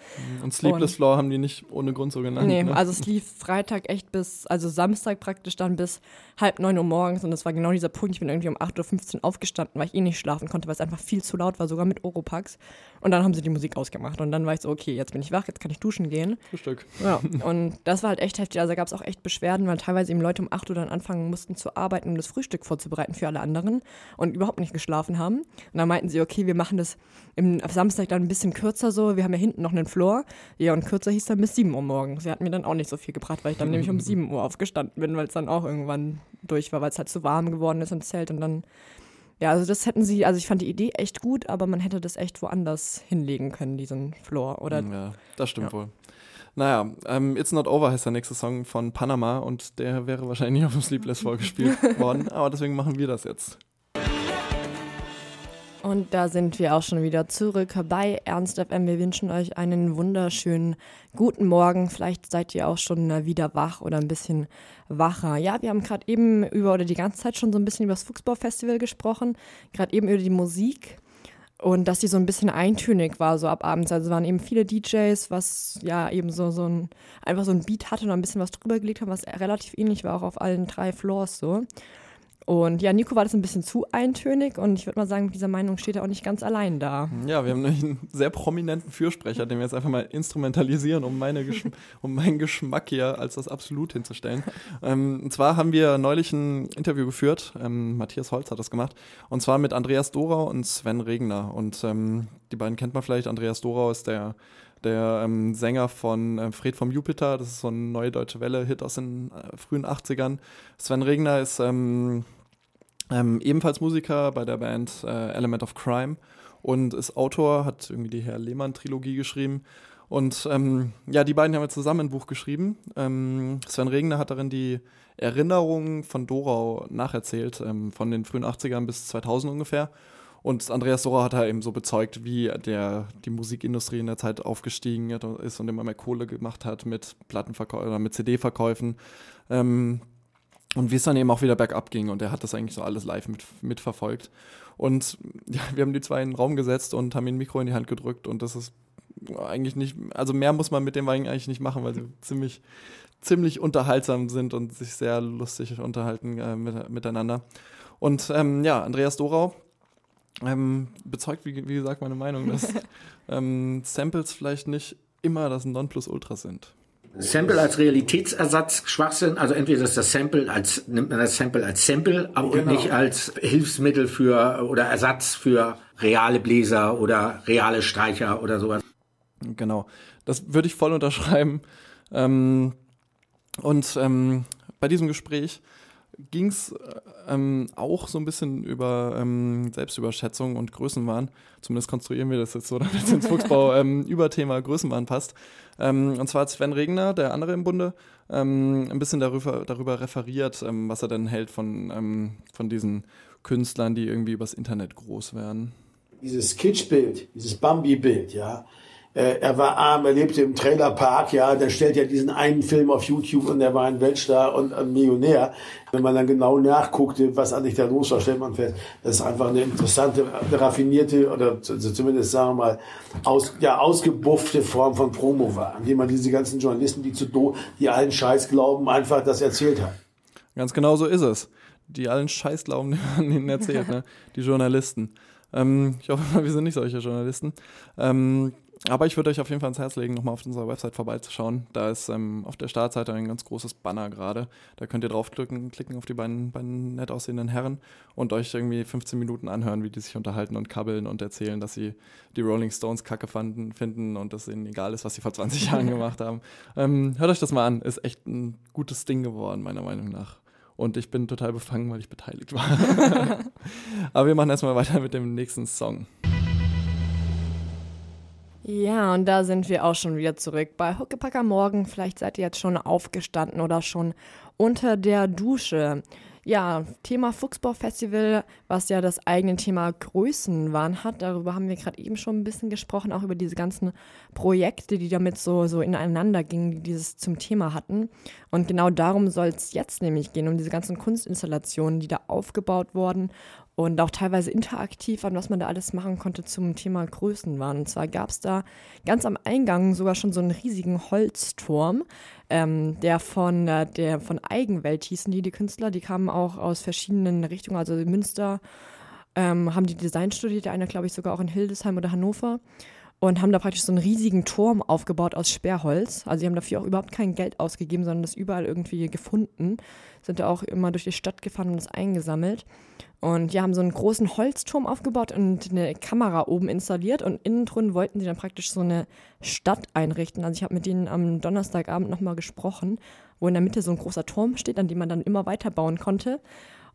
Und Sleepless Und- Floor haben die nicht ohne Grund so genannt. Nee, ne? also es [LAUGHS] lief Freitag echt bis, also Samstag praktisch dann bis halb neun Uhr morgens und das war genau dieser Punkt. Ich bin irgendwie um 8.15 Uhr aufgestanden, weil ich eh nicht schlafen konnte, weil es einfach viel zu laut war, sogar mit Oropax. Und dann haben sie die Musik ausgemacht und dann war ich so, okay, jetzt bin ich wach, jetzt kann ich duschen gehen. Frühstück. Ja, und das war halt echt heftig. Also da gab es auch echt Beschwerden, weil teilweise eben Leute um 8 Uhr dann anfangen mussten zu arbeiten, um das Frühstück vorzubereiten für alle anderen und überhaupt nicht geschlafen haben. Und dann meinten sie, okay, wir machen das im, am Samstag dann ein bisschen kürzer so. Wir haben ja hinten noch einen Floor. Ja, und kürzer hieß dann bis 7 Uhr morgens. Sie hatten mir dann auch nicht so viel gebracht, weil ich dann nämlich um [LAUGHS] 7 Uhr aufgestanden bin, weil es dann auch irgendwann durch war, weil es halt zu warm geworden ist im Zelt und dann. Ja, also das hätten sie, also ich fand die Idee echt gut, aber man hätte das echt woanders hinlegen können, diesen Floor. Oder Ja, das stimmt wohl. Naja, ähm, It's Not Over heißt der nächste Song von Panama und der wäre wahrscheinlich auf dem Sleepless [LAUGHS] vorgespielt worden, aber deswegen machen wir das jetzt. Und da sind wir auch schon wieder zurück bei Ernst FM. Wir wünschen euch einen wunderschönen guten Morgen. Vielleicht seid ihr auch schon wieder wach oder ein bisschen wacher. Ja, wir haben gerade eben über oder die ganze Zeit schon so ein bisschen über das Fuchsbau-Festival gesprochen. Gerade eben über die Musik. Und dass die so ein bisschen eintönig war, so ab abends. Also waren eben viele DJs, was ja eben so, so ein, einfach so ein Beat hatte und ein bisschen was drüber gelegt haben, was relativ ähnlich war, auch auf allen drei Floors so. Und ja, Nico war das ein bisschen zu eintönig und ich würde mal sagen, mit dieser Meinung steht er auch nicht ganz allein da. Ja, wir haben nämlich einen sehr prominenten Fürsprecher, den wir jetzt einfach mal instrumentalisieren, um, meine Geschm [LAUGHS] um meinen Geschmack hier als das Absolut hinzustellen. Ähm, und zwar haben wir neulich ein Interview geführt, ähm, Matthias Holz hat das gemacht, und zwar mit Andreas Dorau und Sven Regner. Und ähm, die beiden kennt man vielleicht. Andreas Dorau ist der der ähm, Sänger von äh, Fred vom Jupiter, das ist so ein neue deutsche Welle-Hit aus den äh, frühen 80ern. Sven Regner ist ähm, ähm, ebenfalls Musiker bei der Band äh, Element of Crime und ist Autor, hat irgendwie die Herr Lehmann-Trilogie geschrieben. Und ähm, ja, die beiden haben jetzt zusammen ein Buch geschrieben. Ähm, Sven Regner hat darin die Erinnerungen von Dorau nacherzählt, ähm, von den frühen 80ern bis 2000 ungefähr. Und Andreas Dorau hat halt eben so bezeugt, wie der, die Musikindustrie in der Zeit aufgestiegen ist und immer mehr Kohle gemacht hat mit Plattenverkäufen oder mit CD-Verkäufen. Ähm, und wie es dann eben auch wieder bergab ging. Und er hat das eigentlich so alles live mit, mitverfolgt. Und [LAUGHS] ja, wir haben die zwei in den Raum gesetzt und haben ihm ein Mikro in die Hand gedrückt. Und das ist eigentlich nicht, also mehr muss man mit dem Wein eigentlich nicht machen, weil sie [LAUGHS] ziemlich, ziemlich unterhaltsam sind und sich sehr lustig unterhalten äh, mit, miteinander. Und ähm, ja, Andreas Dorau ähm, bezeugt, wie, wie gesagt, meine Meinung, dass [LAUGHS] ähm, Samples vielleicht nicht immer das Nonplusultra sind. Sample als Realitätsersatz, Schwachsinn, also entweder ist das Sample als, nimmt man das Sample als Sample, aber Genau. nicht als Hilfsmittel für oder Ersatz für reale Bläser oder reale Streicher oder sowas. Genau, das würde ich voll unterschreiben. Ähm, und ähm, bei diesem Gespräch ging es ähm, auch so ein bisschen über ähm, Selbstüberschätzung und Größenwahn. Zumindest konstruieren wir das jetzt so, [LAUGHS] damit es ins Fuchsbau ähm, Überthema Größenwahn passt. Ähm, und zwar hat Sven Regner, der andere im Bunde, ähm, ein bisschen darüber, darüber referiert, ähm, was er denn hält von, von diesen Künstlern, die irgendwie übers Internet groß werden. dieses Kitschbild, dieses Bambi-Bild, ja. Äh, er war arm, er lebte im Trailerpark, ja, der stellt ja diesen einen Film auf YouTube und er war ein Weltstar und ein Millionär. Wenn man dann genau nachguckte, was eigentlich da los war, stellt man fest, das ist einfach eine interessante, eine raffinierte oder zumindest sagen wir mal aus, ja, ausgebuffte Form von Promo war, indem man diese ganzen Journalisten, die zu do, die allen Scheiß glauben, einfach das erzählt hat. Ganz genau so ist es. Die allen Scheiß glauben, [LAUGHS] den man ihnen erzählt, ne? die Journalisten. Ähm, ich hoffe mal, wir sind nicht solche Journalisten. Ähm, aber ich würde euch auf jeden Fall ans Herz legen, nochmal auf unserer Website vorbeizuschauen. Da ist ähm, auf der Startseite ein ganz großes Banner gerade. Da könnt ihr draufklicken, klicken auf die beiden, beiden nett aussehenden Herren und euch irgendwie 15 Minuten anhören, wie die sich unterhalten und kabbeln und erzählen, dass sie die Rolling Stones kacke fanden, finden und dass ihnen egal ist, was sie vor 20 Jahren [LAUGHS] gemacht haben. Ähm, hört euch das mal an. Ist echt ein gutes Ding geworden, meiner Meinung nach. Und ich bin total befangen, weil ich beteiligt war. [LAUGHS] [LAUGHS] Aber wir machen erstmal weiter mit dem nächsten Song. Ja, und da sind wir auch schon wieder zurück bei Huckepacker Morgen. Vielleicht seid ihr jetzt schon aufgestanden oder schon unter der Dusche. Ja, Thema Fuchsbau-Festival, was ja das eigene Thema Größenwahn hat. Darüber haben wir gerade eben schon ein bisschen gesprochen, auch über diese ganzen Projekte, die damit so, so ineinander gingen, die dieses zum Thema hatten. Und genau darum soll es jetzt nämlich gehen, um diese ganzen Kunstinstallationen, die da aufgebaut wurden und auch teilweise interaktiv an was man da alles machen konnte zum Thema Größenwahn. Und zwar gab es da ganz am Eingang sogar schon so einen riesigen Holzturm, ähm, der von äh, der von Eigenwelt hießen die, die Künstler, die kamen auch aus verschiedenen Richtungen, also Münster ähm, haben die Design studiert, der eine glaube ich sogar auch in Hildesheim oder Hannover und haben da praktisch so einen riesigen Turm aufgebaut aus Sperrholz. Also sie haben dafür auch überhaupt kein Geld ausgegeben, sondern das überall irgendwie gefunden. Sind da auch immer durch die Stadt gefahren und das eingesammelt. Und die haben so einen großen Holzturm aufgebaut und eine Kamera oben installiert und innen drin wollten sie dann praktisch so eine Stadt einrichten. Also ich habe mit denen am Donnerstagabend nochmal gesprochen, wo in der Mitte so ein großer Turm steht, an dem man dann immer weiter bauen konnte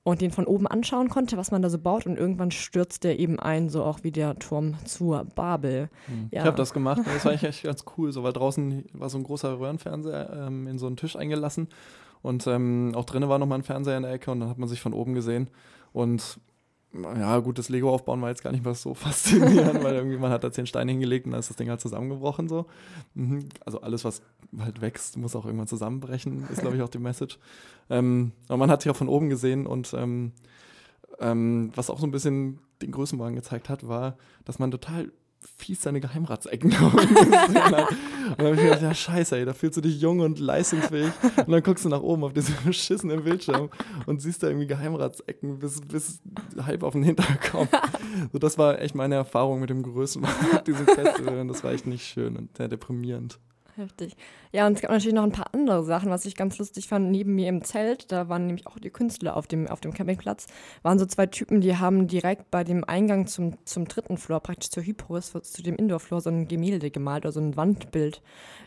und den von oben anschauen konnte, was man da so baut und irgendwann stürzt der eben ein, so auch wie der Turm zur Babel. Hm. Ja. Ich habe das gemacht und das war eigentlich echt ganz cool, so weil draußen war so ein großer Röhrenfernseher ähm, in so einen Tisch eingelassen und ähm, auch drinnen war nochmal ein Fernseher in der Ecke und dann hat man sich von oben gesehen und ja, gut, das Lego aufbauen war jetzt gar nicht mal so [LAUGHS] faszinierend, weil irgendwie man hat da zehn Steine hingelegt und dann ist das Ding halt zusammengebrochen so. Mhm. Also alles, was halt wächst, muss auch irgendwann zusammenbrechen, ist glaube ich auch die Message. Ähm, aber man hat sich auch von oben gesehen und ähm, ähm, was auch so ein bisschen den Größenwagen gezeigt hat, war, dass man total fies seine Geheimratsecken. [LAUGHS] Und dann habe ich gedacht, ja scheiße, ey, da fühlst du dich jung und leistungsfähig. Und dann guckst du nach oben auf diesen [LAUGHS] beschissenen Bildschirm und siehst da irgendwie Geheimratsecken bis, bis halb auf den Hinterkopf. So, das war echt meine Erfahrung mit dem Größenwahn [LAUGHS] diesem Festival. Und das war echt nicht schön und sehr deprimierend. Heftig. Ja, und es gab natürlich noch ein paar andere Sachen, was ich ganz lustig fand. Neben mir im Zelt, da waren nämlich auch die Künstler auf dem, auf dem Campingplatz, waren so zwei Typen, die haben direkt bei dem Eingang zum, zum dritten Floor, praktisch zur Hyporis, zu dem Indoor-Floor, so ein Gemälde gemalt oder so ein Wandbild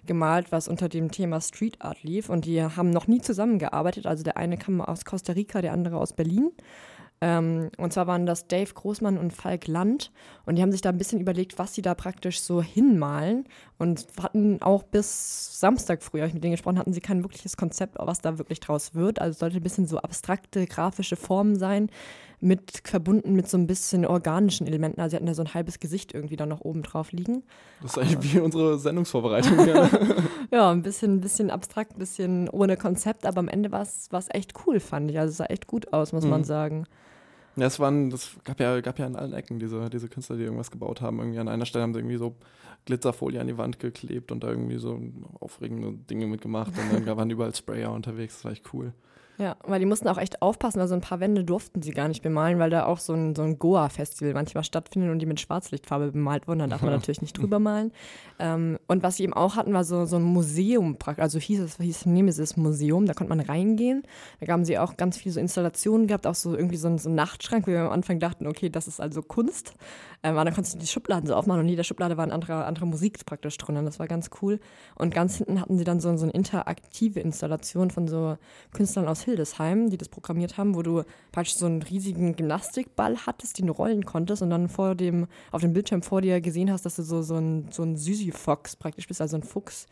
gemalt, was unter dem Thema Street Art lief. Und die haben noch nie zusammengearbeitet. Also der eine kam aus Costa Rica, der andere aus Berlin. Ähm, und zwar waren das Dave Großmann und Falk Land. Und die haben sich da ein bisschen überlegt, was sie da praktisch so hinmalen. Und hatten auch bis Samstag früh, ich mit denen gesprochen, hatten sie kein wirkliches Konzept, was da wirklich draus wird. Also es sollte ein bisschen so abstrakte grafische Formen sein, mit verbunden mit so ein bisschen organischen Elementen. Also sie hatten da so ein halbes Gesicht irgendwie da noch oben drauf liegen. Das ist eigentlich wie unsere Sendungsvorbereitung. [LAUGHS] ja, ja ein bisschen, ein bisschen abstrakt, ein bisschen ohne Konzept, aber am Ende war es echt cool, fand ich. Also es sah echt gut aus, muss mhm. man sagen. Ja, es waren, das gab ja, gab ja an allen Ecken diese, diese Künstler, die irgendwas gebaut haben. Irgendwie an einer Stelle haben sie irgendwie so Glitzerfolie an die Wand geklebt und da irgendwie so aufregende Dinge mitgemacht. Und dann [LAUGHS] waren überall Sprayer unterwegs. Das war echt cool. Ja, weil die mussten auch echt aufpassen, weil so ein paar Wände durften sie gar nicht bemalen, weil da auch so ein, so ein Goa-Festival manchmal stattfindet und die mit Schwarzlichtfarbe bemalt wurden. Da darf man [LAUGHS] natürlich nicht drüber malen. Ähm, und was sie eben auch hatten, war so, so ein Museum, also hieß es, hieß Nemesis Museum, da konnte man reingehen. Da haben sie auch ganz viele so Installationen gehabt, auch so irgendwie so ein, so Nachtschrank, wo wir am Anfang dachten, okay, das ist also Kunst. Ähm, aber dann konntest du die Schubladen so aufmachen und in jeder Schublade war eine andere, andere Musik praktisch drin. Und das war ganz cool. Und ganz hinten hatten sie dann so, so eine interaktive Installation von so Künstlern aus Hildesheim, die das programmiert haben, wo du praktisch so einen riesigen Gymnastikball hattest, den du rollen konntest und dann vor dem, auf dem Bildschirm vor dir gesehen hast, dass du so, so ein, so ein Süsi-Fox praktisch bist, also ein Fuchs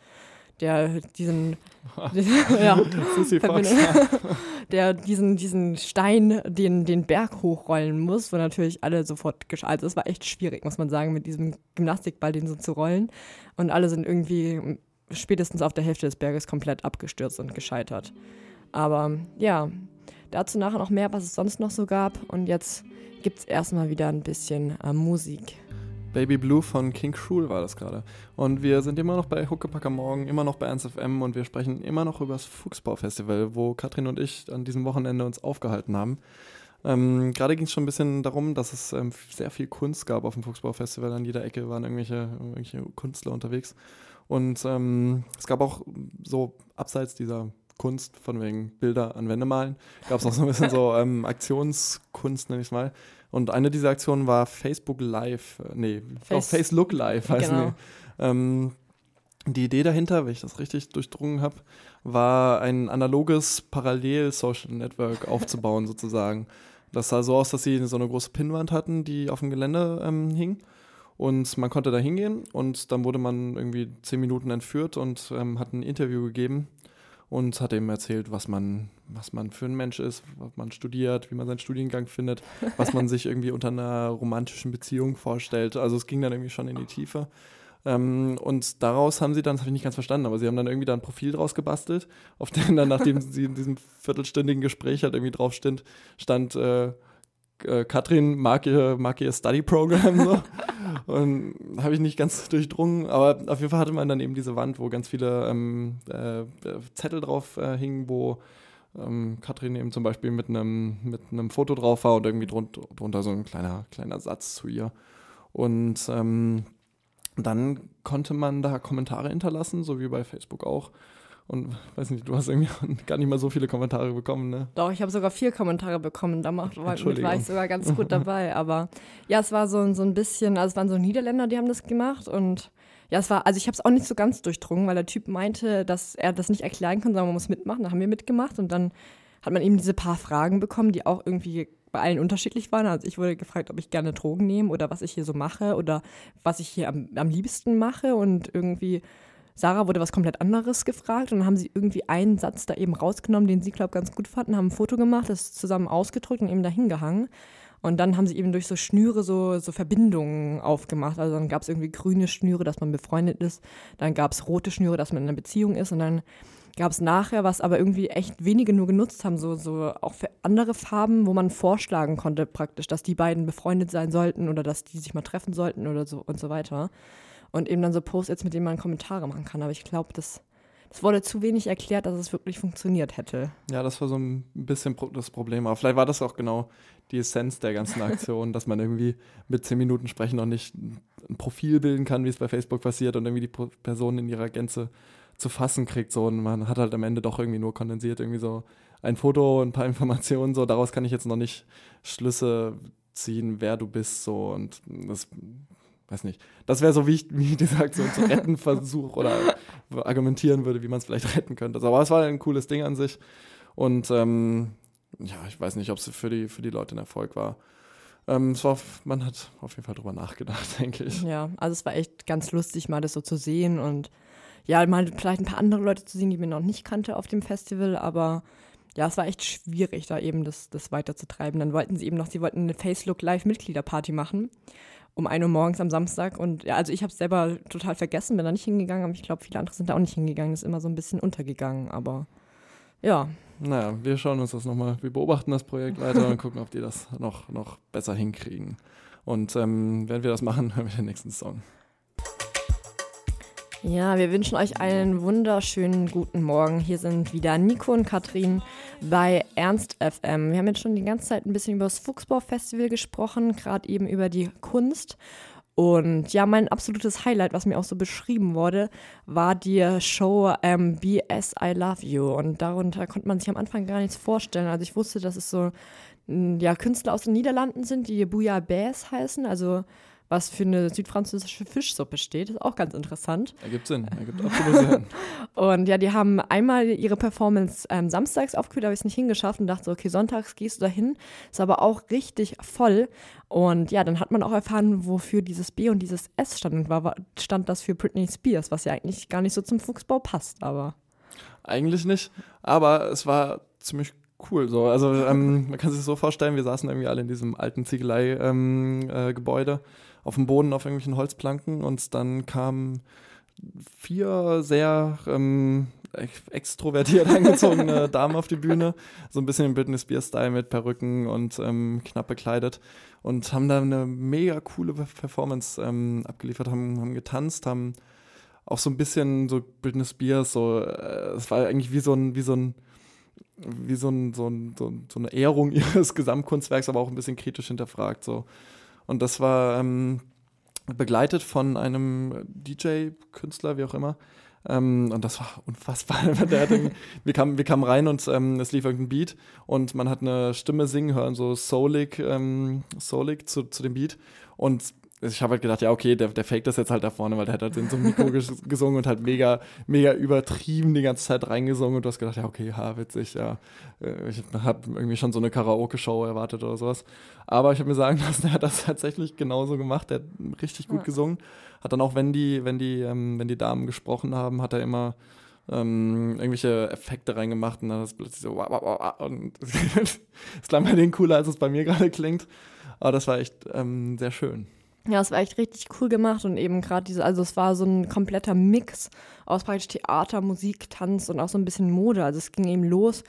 der diesen, [LAUGHS] [LAUGHS] ja, [LAUGHS] der diesen, diesen Stein den, den Berg hochrollen muss, wo natürlich alle sofort. Also es war echt schwierig, muss man sagen, mit diesem Gymnastikball den so zu rollen. Und alle sind irgendwie spätestens auf der Hälfte des Berges komplett abgestürzt und gescheitert. Aber ja, dazu nachher noch mehr, was es sonst noch so gab. Und jetzt gibt es erstmal wieder ein bisschen äh, Musik. Baby Blue von King Cruel war das gerade. Und wir sind immer noch bei Huckepacker Morgen, immer noch bei 1FM und wir sprechen immer noch über das Fuchsbau-Festival, wo Katrin und ich an diesem Wochenende uns aufgehalten haben. Ähm, gerade ging es schon ein bisschen darum, dass es ähm, sehr viel Kunst gab auf dem Fuchsbau-Festival. An jeder Ecke waren irgendwelche, irgendwelche Künstler unterwegs. Und ähm, es gab auch so abseits dieser Kunst, von wegen Bilder an Wände malen, gab es auch so ein bisschen so ähm, Aktionskunst, nenne ich es mal. Und eine dieser Aktionen war Facebook Live, äh, nee, Face, Facebook Live heißt genau. Ähm, die Idee dahinter, wenn ich das richtig durchdrungen habe, war ein analoges Parallel-Social Network aufzubauen [LAUGHS] sozusagen. Das sah so aus, dass sie so eine große Pinnwand hatten, die auf dem Gelände ähm, hing. Und man konnte da hingehen und dann wurde man irgendwie zehn Minuten entführt und ähm, hat ein Interview gegeben und hat ihm erzählt, was man, was man für ein Mensch ist, was man studiert, wie man seinen Studiengang findet, was man [LAUGHS] sich irgendwie unter einer romantischen Beziehung vorstellt. Also es ging dann irgendwie schon in die Tiefe. Ähm, und daraus haben sie dann, das habe ich nicht ganz verstanden, aber sie haben dann irgendwie da ein Profil draus gebastelt, auf dem dann, nachdem [LAUGHS] sie in diesem viertelstündigen Gespräch halt irgendwie drauf stand, stand äh, äh, Katrin mag ihr, mag ihr Study-Program so. [LAUGHS] und habe ich nicht ganz durchdrungen, aber auf jeden Fall hatte man dann eben diese Wand, wo ganz viele ähm, äh, Zettel drauf äh, hingen, wo ähm, Katrin eben zum Beispiel mit einem mit einem Foto drauf war und irgendwie drunter, drunter so ein kleiner, kleiner Satz zu ihr. Und ähm, dann konnte man da Kommentare hinterlassen, so wie bei Facebook auch. Und weiß nicht, du hast irgendwie [LAUGHS] gar nicht mal so viele Kommentare bekommen, ne? Doch, ich habe sogar vier Kommentare bekommen. Da war, ich sogar ganz gut dabei. [LAUGHS] Aber ja, es war so, so ein bisschen, also es waren so Niederländer, die haben das gemacht. Und ja, es war, also ich habe es auch nicht so ganz durchdrungen, weil der Typ meinte, dass er das nicht erklären kann, sondern man muss mitmachen. Da haben wir mitgemacht und dann hat man eben diese paar Fragen bekommen, die auch irgendwie bei allen unterschiedlich waren. Also ich wurde gefragt, ob ich gerne Drogen nehme oder was ich hier so mache oder was ich hier am, am liebsten mache und irgendwie Sarah wurde was komplett anderes gefragt und dann haben sie irgendwie einen Satz da eben rausgenommen, den sie, glaube ich, ganz gut fanden, haben ein Foto gemacht, das zusammen ausgedrückt und eben dahin gehangen. Und dann haben sie eben durch so Schnüre so, so Verbindungen aufgemacht. Also dann gab es irgendwie grüne Schnüre, dass man befreundet ist. Dann gab es rote Schnüre, dass man in einer Beziehung ist. Und dann gab es nachher, was aber irgendwie echt wenige nur genutzt haben, so, so auch für andere Farben, wo man vorschlagen konnte praktisch, dass die beiden befreundet sein sollten oder dass die sich mal treffen sollten oder so und so weiter und eben dann so Post-its, mit denen man Kommentare machen kann. Aber ich glaube, das, das wurde zu wenig erklärt, dass es wirklich funktioniert hätte. Ja, das war so ein bisschen das Problem. Aber vielleicht war das auch genau die Essenz der ganzen Aktion, [LAUGHS] dass man irgendwie mit zehn Minuten sprechen noch nicht ein Profil bilden kann, wie es bei Facebook passiert und irgendwie die Person in ihrer Gänze zu fassen kriegt. So, und man hat halt am Ende doch irgendwie nur kondensiert, irgendwie so ein Foto, ein paar [LAUGHS] Informationen, so daraus kann ich jetzt noch nicht Schlüsse ziehen, wer du bist, so und das weiß nicht. Das wäre so, wie ich, wie diese Aktion zu retten versuche oder argumentieren würde, wie man es vielleicht retten könnte. Aber es war ein cooles Ding an sich. Und ähm, ja, ich weiß nicht, ob es für die, für die Leute ein Erfolg war. Ähm, es war, man hat auf jeden Fall drüber nachgedacht, [LAUGHS] denke ich. Ja, also es war echt ganz lustig, mal das so zu sehen und ja, mal vielleicht ein paar andere Leute zu sehen, die man noch nicht kannte auf dem Festival, aber ja, es war echt schwierig, da eben das, das weiterzutreiben. Dann wollten sie eben noch, sie wollten eine Facelook Live Mitgliederparty machen um 1 Uhr morgens am Samstag. Und ja, also ich habe es selber total vergessen, bin da nicht hingegangen, aber ich glaube, viele andere sind da auch nicht hingegangen. ist immer so ein bisschen untergegangen, aber ja. Naja, wir schauen uns das nochmal, wir beobachten das Projekt weiter und gucken, ob die das noch, noch besser hinkriegen. Und ähm, während wir das machen, [LAUGHS] hören wir den nächsten Song. Ja, wir wünschen euch einen wunderschönen guten Morgen. Hier sind wieder Nico und Katrin bei Ernst FM. Wir haben jetzt schon die ganze Zeit ein bisschen über das Fuchsbau-Festival gesprochen, gerade eben über die Kunst. Und ja, mein absolutes Highlight, was mir auch so beschrieben wurde, war die Show ähm, BS I Love You. Und darunter konnte man sich am Anfang gar nichts vorstellen. Also ich wusste, dass es so ja, Künstler aus den Niederlanden sind, die Bouillabaisse heißen. Also was für eine südfranzösische Fischsuppe steht. Ist auch ganz interessant. Ergibt Sinn, ergibt absolut Sinn. [LAUGHS] und ja, die haben einmal ihre Performance ähm, samstags aufgeführt, da habe ich es nicht hingeschafft und dachte so, okay, sonntags gehst du dahin. Ist aber auch richtig voll. Und ja, dann hat man auch erfahren, wofür dieses B und dieses S stand. Und war, stand das für Britney Spears, was ja eigentlich gar nicht so zum Fuchsbau passt, aber. Eigentlich nicht, aber es war ziemlich cool. So. Also ähm, man kann sich das so vorstellen, wir saßen irgendwie alle in diesem alten Ziegelei-Gebäude. Ähm, äh, auf dem Boden auf irgendwelchen Holzplanken und dann kamen vier sehr ähm, extrovertiert [LAUGHS] angezogene Damen auf die Bühne, so ein bisschen im Britney Spears-Style mit Perücken und ähm, knapp bekleidet und haben da eine mega coole Performance ähm, abgeliefert, haben, haben getanzt, haben auch so ein bisschen so Britney Spears, so, äh, es war eigentlich wie so ein, wie so ein, wie so, ein, so, ein, so, eine Ehrung [LAUGHS] ihres Gesamtkunstwerks, aber auch ein bisschen kritisch hinterfragt. So. Und das war ähm, begleitet von einem DJ-Künstler, wie auch immer. Ähm, und das war unfassbar. [LAUGHS] wir, kamen, wir kamen rein und ähm, es lief irgendein Beat und man hat eine Stimme singen hören, so soulig, ähm, soulig zu, zu dem Beat. Und ich habe halt gedacht, ja, okay, der, der fake das jetzt halt da vorne, weil der hat halt in so einem Mikro [LAUGHS] gesungen und halt mega, mega übertrieben die ganze Zeit reingesungen und du hast gedacht, ja, okay, ha, witzig, ja. Äh, ich habe irgendwie schon so eine Karaoke-Show erwartet oder sowas. Aber ich habe mir sagen [LAUGHS] lassen, der hat das tatsächlich genauso gemacht, der hat richtig gut ja. gesungen. Hat dann auch, wenn die, wenn die, ähm, wenn die Damen gesprochen haben, hat er immer ähm, irgendwelche Effekte reingemacht und dann das plötzlich so wah, wah, wah, und [LAUGHS] es klang bei denen cooler, als es bei mir gerade klingt. Aber das war echt ähm, sehr schön. Ja, es war echt richtig cool gemacht und eben gerade diese, also es war so ein kompletter Mix aus praktisch Theater, Musik, Tanz und auch so ein bisschen Mode. Also es ging eben los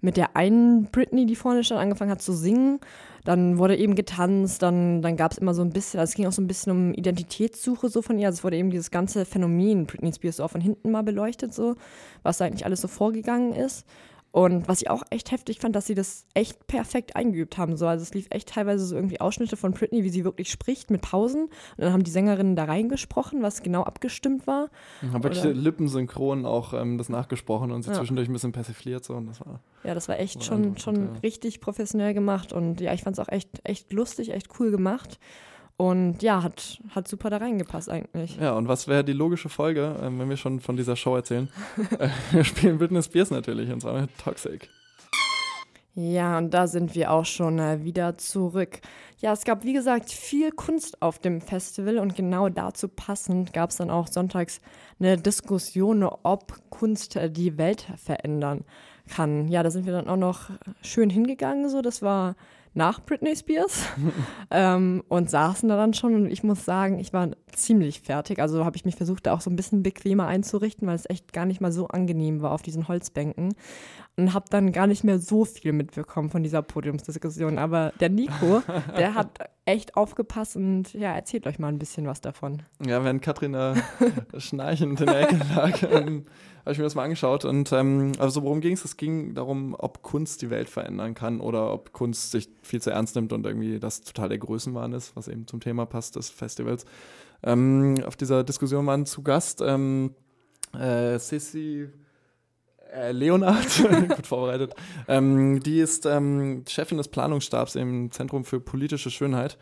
mit der einen Britney, die vorne schon angefangen hat zu singen. Dann wurde eben getanzt, dann, dann gab es immer so ein bisschen, also es ging auch so ein bisschen um Identitätssuche so von ihr. Also es wurde eben dieses ganze Phänomen Britney Spears so auch von hinten mal beleuchtet, so, was da eigentlich alles so vorgegangen ist. Und was ich auch echt heftig fand, dass sie das echt perfekt eingeübt haben. So. Also es lief echt teilweise so irgendwie Ausschnitte von Britney, wie sie wirklich spricht, mit Pausen. Und dann haben die Sängerinnen da reingesprochen, was genau abgestimmt war. Haben wirklich lippensynchron auch ähm, das nachgesprochen und sie Ja. zwischendurch ein bisschen persifliert. So, und das war Ja, das war echt War schon, schon ja. richtig professionell gemacht. Und ja, ich fand es auch echt, echt lustig, echt cool gemacht. Und ja, hat, hat super da reingepasst eigentlich. Ja, und was wäre die logische Folge, ähm, wenn wir schon von dieser Show erzählen? [LAUGHS] äh, wir spielen Britney Spears natürlich, und zwar mit Toxic. Ja, und da sind wir auch schon äh, wieder zurück. Ja, es gab, wie gesagt, viel Kunst auf dem Festival und genau dazu passend gab es dann auch sonntags eine Diskussion, ob Kunst äh, die Welt verändern kann. Ja, da sind wir dann auch noch schön hingegangen, so. Das war nach Britney Spears [LAUGHS] ähm, und saßen da dann schon und ich muss sagen, ich war ziemlich fertig. Also habe ich mich versucht, da auch so ein bisschen bequemer einzurichten, weil es echt gar nicht mal so angenehm war auf diesen Holzbänken und habe dann gar nicht mehr so viel mitbekommen von dieser Podiumsdiskussion. Aber der Nico, [LAUGHS] der hat echt aufgepasst und ja, erzählt euch mal ein bisschen was davon. Ja, während Katrin da schnarchend in der Ecke lag, [LAUGHS] ähm, habe ich mir das mal angeschaut. Und ähm, also worum ging es? Es ging darum, ob Kunst die Welt verändern kann oder ob Kunst sich viel zu ernst nimmt und irgendwie das total der Größenwahn ist, was eben zum Thema passt des Festivals. Ähm, auf dieser Diskussion waren zu Gast ähm, äh, Sissy äh, Leonard, [LAUGHS] gut vorbereitet. Ähm, die ist ähm, Chefin des Planungsstabs im Zentrum für politische Schönheit.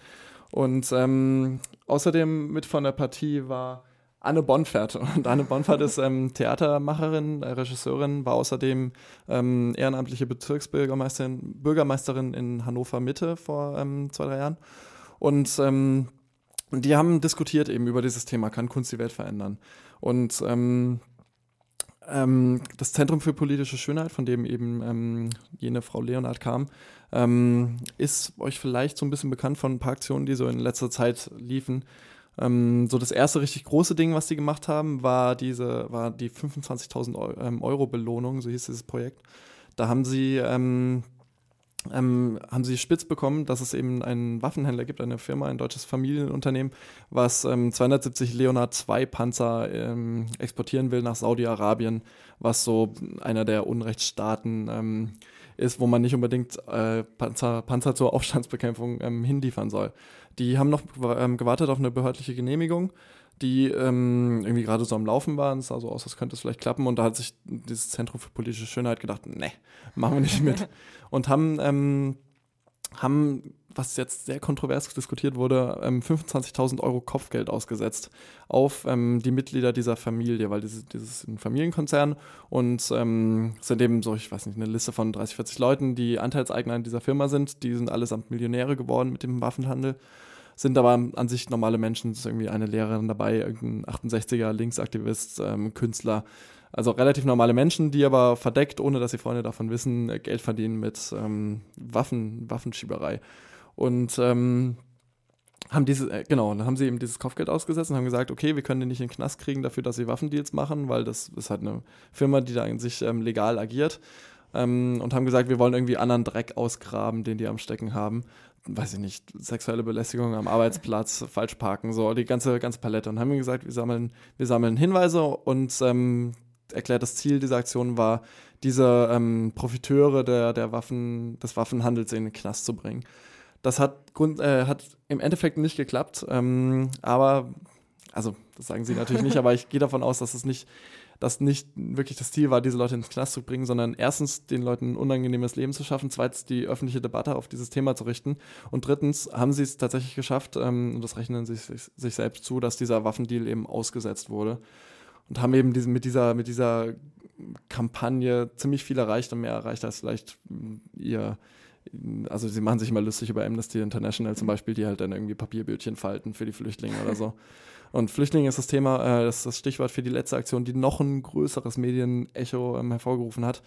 Und ähm, außerdem mit von der Partie war Anne Bonfert. Und Anne Bonfert ist ähm, Theatermacherin, Regisseurin, war außerdem ähm, ehrenamtliche Bezirksbürgermeisterin Bürgermeisterin in Hannover Mitte vor ähm, zwei, drei Jahren. Und ähm, die haben diskutiert eben über dieses Thema, kann Kunst die Welt verändern? Und ähm, ähm, das Zentrum für politische Schönheit, von dem eben jene Frau Leonard kam, ist euch vielleicht so ein bisschen bekannt von ein paar Aktionen, die so in letzter Zeit liefen. Ähm, so das erste richtig große Ding, was sie gemacht haben, war diese, war die 25.000 Eu ähm, Euro Belohnung, so hieß dieses Projekt. Da haben sie ähm, ähm, haben sie spitz bekommen, dass es eben einen Waffenhändler gibt, eine Firma, ein deutsches Familienunternehmen, was ähm, 270 Leonard 2 Panzer ähm, exportieren will nach Saudi-Arabien, was so einer der Unrechtsstaaten ähm, ist, wo man nicht unbedingt äh, Panzer, Panzer zur Aufstandsbekämpfung ähm, hinliefern soll. Die haben noch ähm, gewartet auf eine behördliche Genehmigung, die ähm, irgendwie gerade so am Laufen war. Es sah so aus, als könnte es vielleicht klappen. Und da hat sich dieses Zentrum für politische Schönheit gedacht, ne, machen wir nicht mit. [LAUGHS] Und haben, ähm, haben, was jetzt sehr kontrovers diskutiert wurde, ähm, 25.000 Euro Kopfgeld ausgesetzt auf ähm, die Mitglieder dieser Familie, weil dieses, dieses ist ein Familienkonzern und ähm, sind eben so, ich weiß nicht, eine Liste von 30, 40 Leuten, die Anteilseigner in dieser Firma sind. Die sind allesamt Millionäre geworden mit dem Waffenhandel sind aber an sich normale Menschen. Es ist irgendwie eine Lehrerin dabei, irgendein 68er Linksaktivist, ähm, Künstler. Also relativ normale Menschen, die aber verdeckt, ohne dass die Freunde davon wissen, Geld verdienen mit ähm, Waffen, Waffenschieberei. Und ähm, haben diese, äh, genau, dann haben sie eben dieses Kopfgeld ausgesetzt und haben gesagt, okay, wir können die nicht in den Knast kriegen dafür, dass sie Waffendeals machen, weil das ist halt eine Firma, die da in sich ähm, legal agiert. Ähm, und haben gesagt, wir wollen irgendwie anderen Dreck ausgraben, den die am Stecken haben weiß ich nicht, sexuelle Belästigung am Arbeitsplatz, falsch parken, so die ganze, ganze Palette. Und haben gesagt, wir sammeln, wir sammeln Hinweise und ähm, erklärt, das Ziel dieser Aktion war, diese ähm, Profiteure der, der Waffen, des Waffenhandels in den Knast zu bringen. Das hat, Grund, äh, hat im Endeffekt nicht geklappt, ähm, aber, also das sagen sie natürlich nicht, [LAUGHS] aber ich gehe davon aus, dass es nicht das nicht wirklich das Ziel war, diese Leute ins Knast zu bringen, sondern erstens den Leuten ein unangenehmes Leben zu schaffen, zweitens die öffentliche Debatte auf dieses Thema zu richten und drittens haben sie es tatsächlich geschafft, ähm, und das rechnen sie sich, sich selbst zu, dass dieser Waffendeal eben ausgesetzt wurde und haben eben diesen, mit, dieser, mit dieser Kampagne ziemlich viel erreicht und mehr erreicht als vielleicht ihr, also sie machen sich immer lustig über Amnesty International zum Beispiel, die halt dann irgendwie Papierbildchen falten für die Flüchtlinge oder so. Und Flüchtlinge ist das Thema, äh, das ist das Stichwort für die letzte Aktion, die noch ein größeres Medienecho ähm, hervorgerufen hat.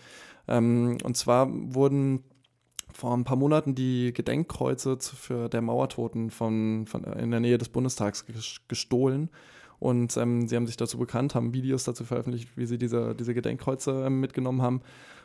Ähm, und zwar wurden vor ein paar Monaten die Gedenkkreuze für der Mauertoten von, von, in der Nähe des Bundestags gestohlen. Und ähm, sie haben sich dazu bekannt, haben Videos dazu veröffentlicht, wie sie diese, diese Gedenkkreuze ähm, mitgenommen haben.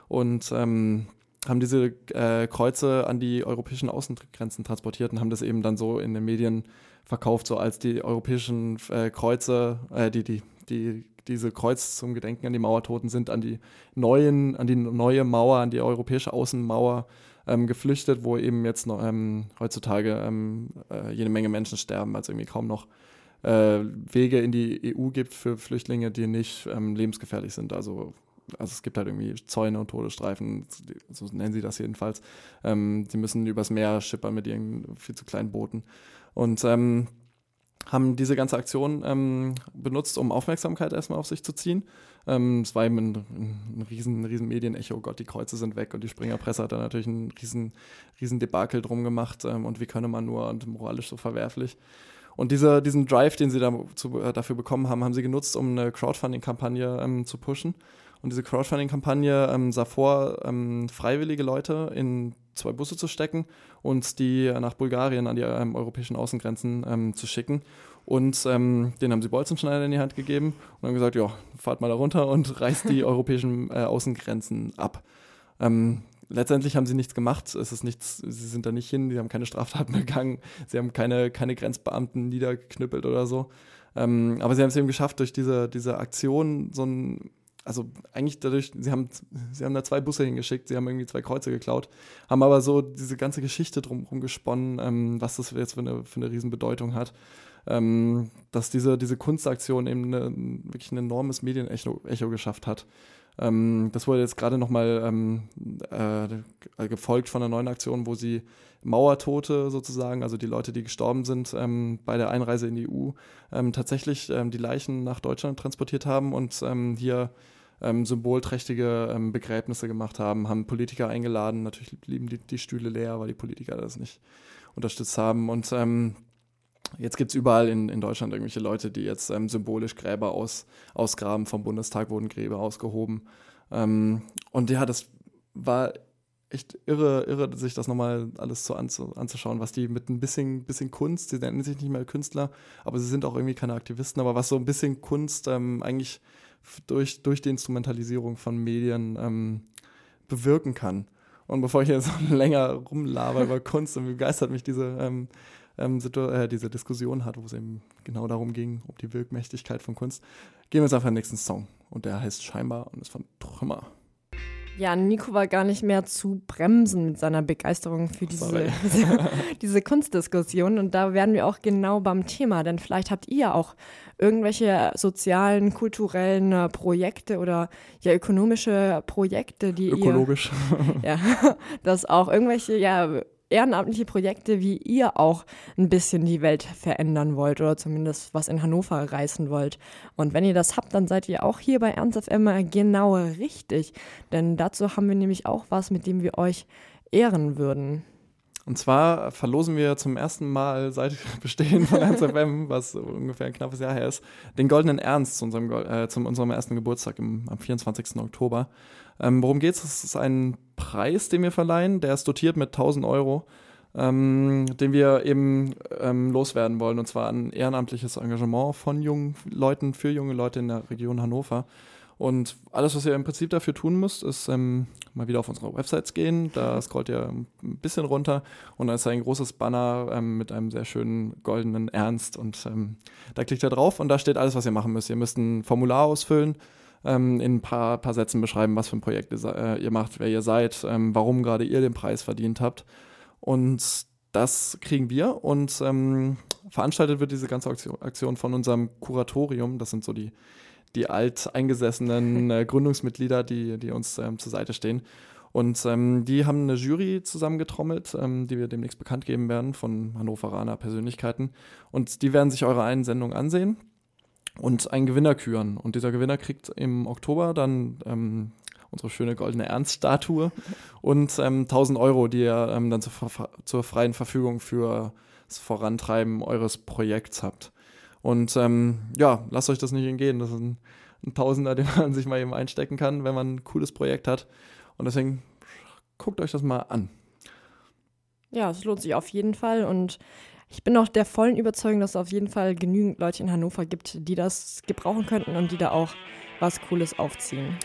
Und ähm, haben diese äh, Kreuze an die europäischen Außengrenzen transportiert und haben das eben dann so in den Medien verkauft, so als die europäischen äh, Kreuze, äh, die, die, die, diese Kreuz zum Gedenken an die Mauertoten sind, an die neuen, an die neue Mauer, an die europäische Außenmauer ähm, geflüchtet, wo eben jetzt noch ähm, heutzutage ähm, äh, jede Menge Menschen sterben, also irgendwie kaum noch äh, Wege in die EU gibt für Flüchtlinge, die nicht ähm, lebensgefährlich sind. Also also es gibt halt irgendwie Zäune und Todesstreifen, so nennen sie das jedenfalls. Ähm, die müssen übers Meer schippern mit ihren viel zu kleinen Booten. Und ähm, haben diese ganze Aktion ähm, benutzt, um Aufmerksamkeit erstmal auf sich zu ziehen. Ähm, es war eben ein, ein, riesen, riesen Medienecho, oh Gott, die Kreuze sind weg und die Springerpresse hat da natürlich ein riesen, riesen Debakel drum gemacht ähm, und wie könne man nur und moralisch so verwerflich. Und diese, diesen Drive, den sie da zu, äh, dafür bekommen haben, haben sie genutzt, um eine Crowdfunding-Kampagne ähm, zu pushen. Und diese Crowdfunding-Kampagne ähm, sah vor, ähm, freiwillige Leute in zwei Busse zu stecken und die nach Bulgarien an die ähm, europäischen Außengrenzen ähm, zu schicken. Und ähm, denen haben sie Bolzenschneider in die Hand gegeben und haben gesagt, ja, fahrt mal da runter und [LAUGHS] reißt die europäischen äh, Außengrenzen ab. Ähm, letztendlich haben sie nichts gemacht. Es ist nichts, sie sind da nicht hin, sie haben keine Straftaten [LAUGHS] begangen, sie haben keine, keine Grenzbeamten niedergeknüppelt oder so. Ähm, aber sie haben es eben geschafft, durch diese, diese Aktion so ein also eigentlich dadurch, sie haben, sie haben da zwei Busse hingeschickt, sie haben irgendwie zwei Kreuze geklaut, haben aber so diese ganze Geschichte drumherum gesponnen, ähm, was das jetzt für eine, für eine Riesenbedeutung hat. Ähm, dass diese, diese Kunstaktion eben eine, wirklich ein enormes Medienecho Echo geschafft hat. Ähm, das wurde jetzt gerade nochmal ähm, äh, gefolgt von einer neuen Aktion, wo sie Mauertote sozusagen, also die Leute, die gestorben sind ähm, bei der Einreise in die EU, ähm, tatsächlich ähm, die Leichen nach Deutschland transportiert haben und ähm, hier symbolträchtige Begräbnisse gemacht haben, haben Politiker eingeladen. Natürlich blieben die, die, Stühle leer, weil die Politiker das nicht unterstützt haben. Und jetzt gibt es überall in, in Deutschland irgendwelche Leute, die jetzt symbolisch Gräber aus, ausgraben. Vom Bundestag wurden Gräber ausgehoben. und ja, das war echt irre, irre, sich das nochmal alles so anzu, anzuschauen, was die mit ein bisschen, bisschen Kunst, sie nennen sich nicht mehr Künstler, aber sie sind auch irgendwie keine Aktivisten, aber was so ein bisschen Kunst ähm, eigentlich durch, durch die Instrumentalisierung von Medien ähm, bewirken kann. Und bevor ich jetzt [LAUGHS] länger rumlaber über Kunst und begeistert mich diese, ähm, ähm, äh, diese Diskussion hat, wo es eben genau darum ging, um die Wirkmächtigkeit von Kunst, gehen wir jetzt einfach in den nächsten Song. Und der heißt Scheinbar und ist von Trümmer. Ja, Nico war gar nicht mehr zu bremsen mit seiner Begeisterung für diese, [LAUGHS] diese, [LAUGHS] diese, Kunstdiskussion. Und da werden wir auch genau beim Thema, denn vielleicht habt ihr auch irgendwelche sozialen, kulturellen äh, Projekte oder ja ökonomische Projekte, die Ökologisch. ihr. [LAUGHS] Ja, dass auch irgendwelche, ja, ehrenamtliche Projekte, wie ihr auch ein bisschen die Welt verändern wollt oder zumindest was in Hannover reißen wollt. Und wenn ihr das habt, dann seid ihr auch hier bei Ernst FM genau richtig. Denn dazu haben wir nämlich auch was, mit dem wir euch ehren würden. Und zwar verlosen wir zum ersten Mal seit [LAUGHS] Bestehen von Ernst FM, was ungefähr ein knappes Jahr her ist, den Goldenen Ernst zu unserem, äh, zu unserem ersten Geburtstag im, am 24. Oktober. Ähm, worum geht es? Es ist ein Preis, den wir verleihen, der ist dotiert mit 1000 Euro, ähm, den wir eben ähm, loswerden wollen. Und zwar ein ehrenamtliches Engagement von jungen Leuten für junge Leute in der Region Hannover. Und alles, was ihr im Prinzip dafür tun müsst, ist ähm, mal wieder auf unsere Websites gehen. Da scrollt ihr ein bisschen runter und da ist ein großes Banner ähm, mit einem sehr schönen goldenen Ernst. Und ähm, da klickt ihr drauf und da steht alles, was ihr machen müsst. Ihr müsst ein Formular ausfüllen, ähm, in ein paar, paar Sätzen beschreiben, was für ein Projekt ihr, äh, ihr macht, wer ihr seid, ähm, warum gerade ihr den Preis verdient habt. Und das kriegen wir und ähm, veranstaltet wird diese ganze Aktion von unserem Kuratorium. Das sind so die die alteingesessenen äh, [LAUGHS] Gründungsmitglieder, die, die uns ähm, zur Seite stehen. Und ähm, die haben eine Jury zusammengetrommelt, ähm, die wir demnächst bekannt geben werden von Hannoveraner Persönlichkeiten. Und die werden sich eure Einsendung ansehen und einen Gewinner küren. Und dieser Gewinner kriegt im Oktober dann ähm, unsere schöne goldene Ernststatue und ähm, 1000 Euro, die ihr ähm, dann zur, zur, freien Verfügung für das Vorantreiben eures Projekts habt. Und ähm, ja, lasst euch das nicht entgehen. Das ist ein, ein Tausender, [LAUGHS] den man sich mal eben einstecken kann, wenn man ein cooles Projekt hat. Und deswegen guckt euch das mal an. Ja, es lohnt sich auf jeden Fall und ich bin auch der vollen Überzeugung, dass es auf jeden Fall genügend Leute in Hannover gibt, die das gebrauchen könnten und die da auch was Cooles aufziehen.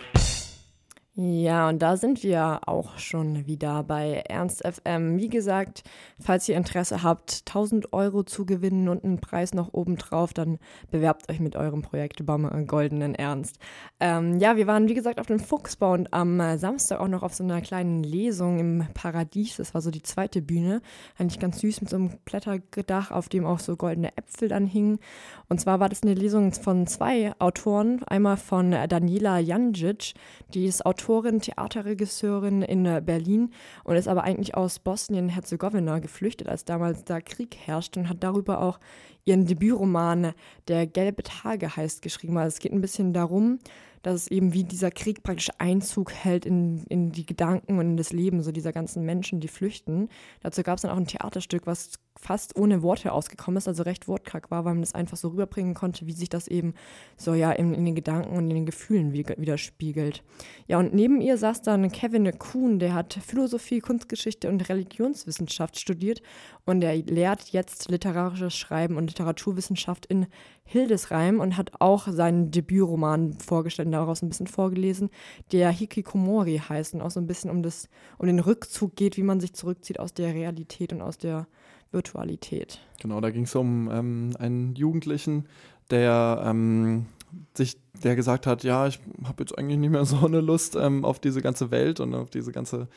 Ja, und da sind wir auch schon wieder bei Ernst FM. Wie gesagt, falls ihr Interesse habt, 1000 Euro zu gewinnen und einen Preis noch oben drauf, dann bewerbt euch mit eurem Projekt beim Goldenen Ernst. Ähm, ja, wir waren wie gesagt auf dem Fuchsbau und am Samstag auch noch auf so einer kleinen Lesung im Paradies. Das war so die zweite Bühne. Eigentlich ganz süß mit so einem Blätterdach, auf dem auch so goldene Äpfel dann hingen. Und zwar war das eine Lesung von zwei Autoren. Einmal von Daniela Janjic, die ist Autorin Autorin, Theaterregisseurin in Berlin und ist aber eigentlich aus Bosnien-Herzegowina geflüchtet, als damals da Krieg herrscht und hat darüber auch ihren Debütroman Der gelbe Tage heißt geschrieben. Also es geht ein bisschen darum, dass es eben wie dieser Krieg praktisch Einzug hält in, in die Gedanken und in das Leben so dieser ganzen Menschen, die flüchten. Dazu gab es dann auch ein Theaterstück, was fast ohne Worte ausgekommen ist, also recht wortkarg war, weil man das einfach so rüberbringen konnte, wie sich das eben so ja in, in den Gedanken und in den Gefühlen widerspiegelt. Ja, und neben ihr saß dann Kevin Kuhn, der hat Philosophie, Kunstgeschichte und Religionswissenschaft studiert und er lehrt jetzt literarisches Schreiben und Literaturwissenschaft in Hildesheim und hat auch seinen Debütroman vorgestellt, daraus ein bisschen vorgelesen, der Hikikomori heißt und auch so ein bisschen um, das, um den Rückzug geht, wie man sich zurückzieht aus der Realität und aus der Virtualität. Genau, da ging es um ähm, einen Jugendlichen, der ähm, sich, der gesagt hat, ja, ich habe jetzt eigentlich nicht mehr so eine Lust ähm, auf diese ganze Welt und auf diese ganze,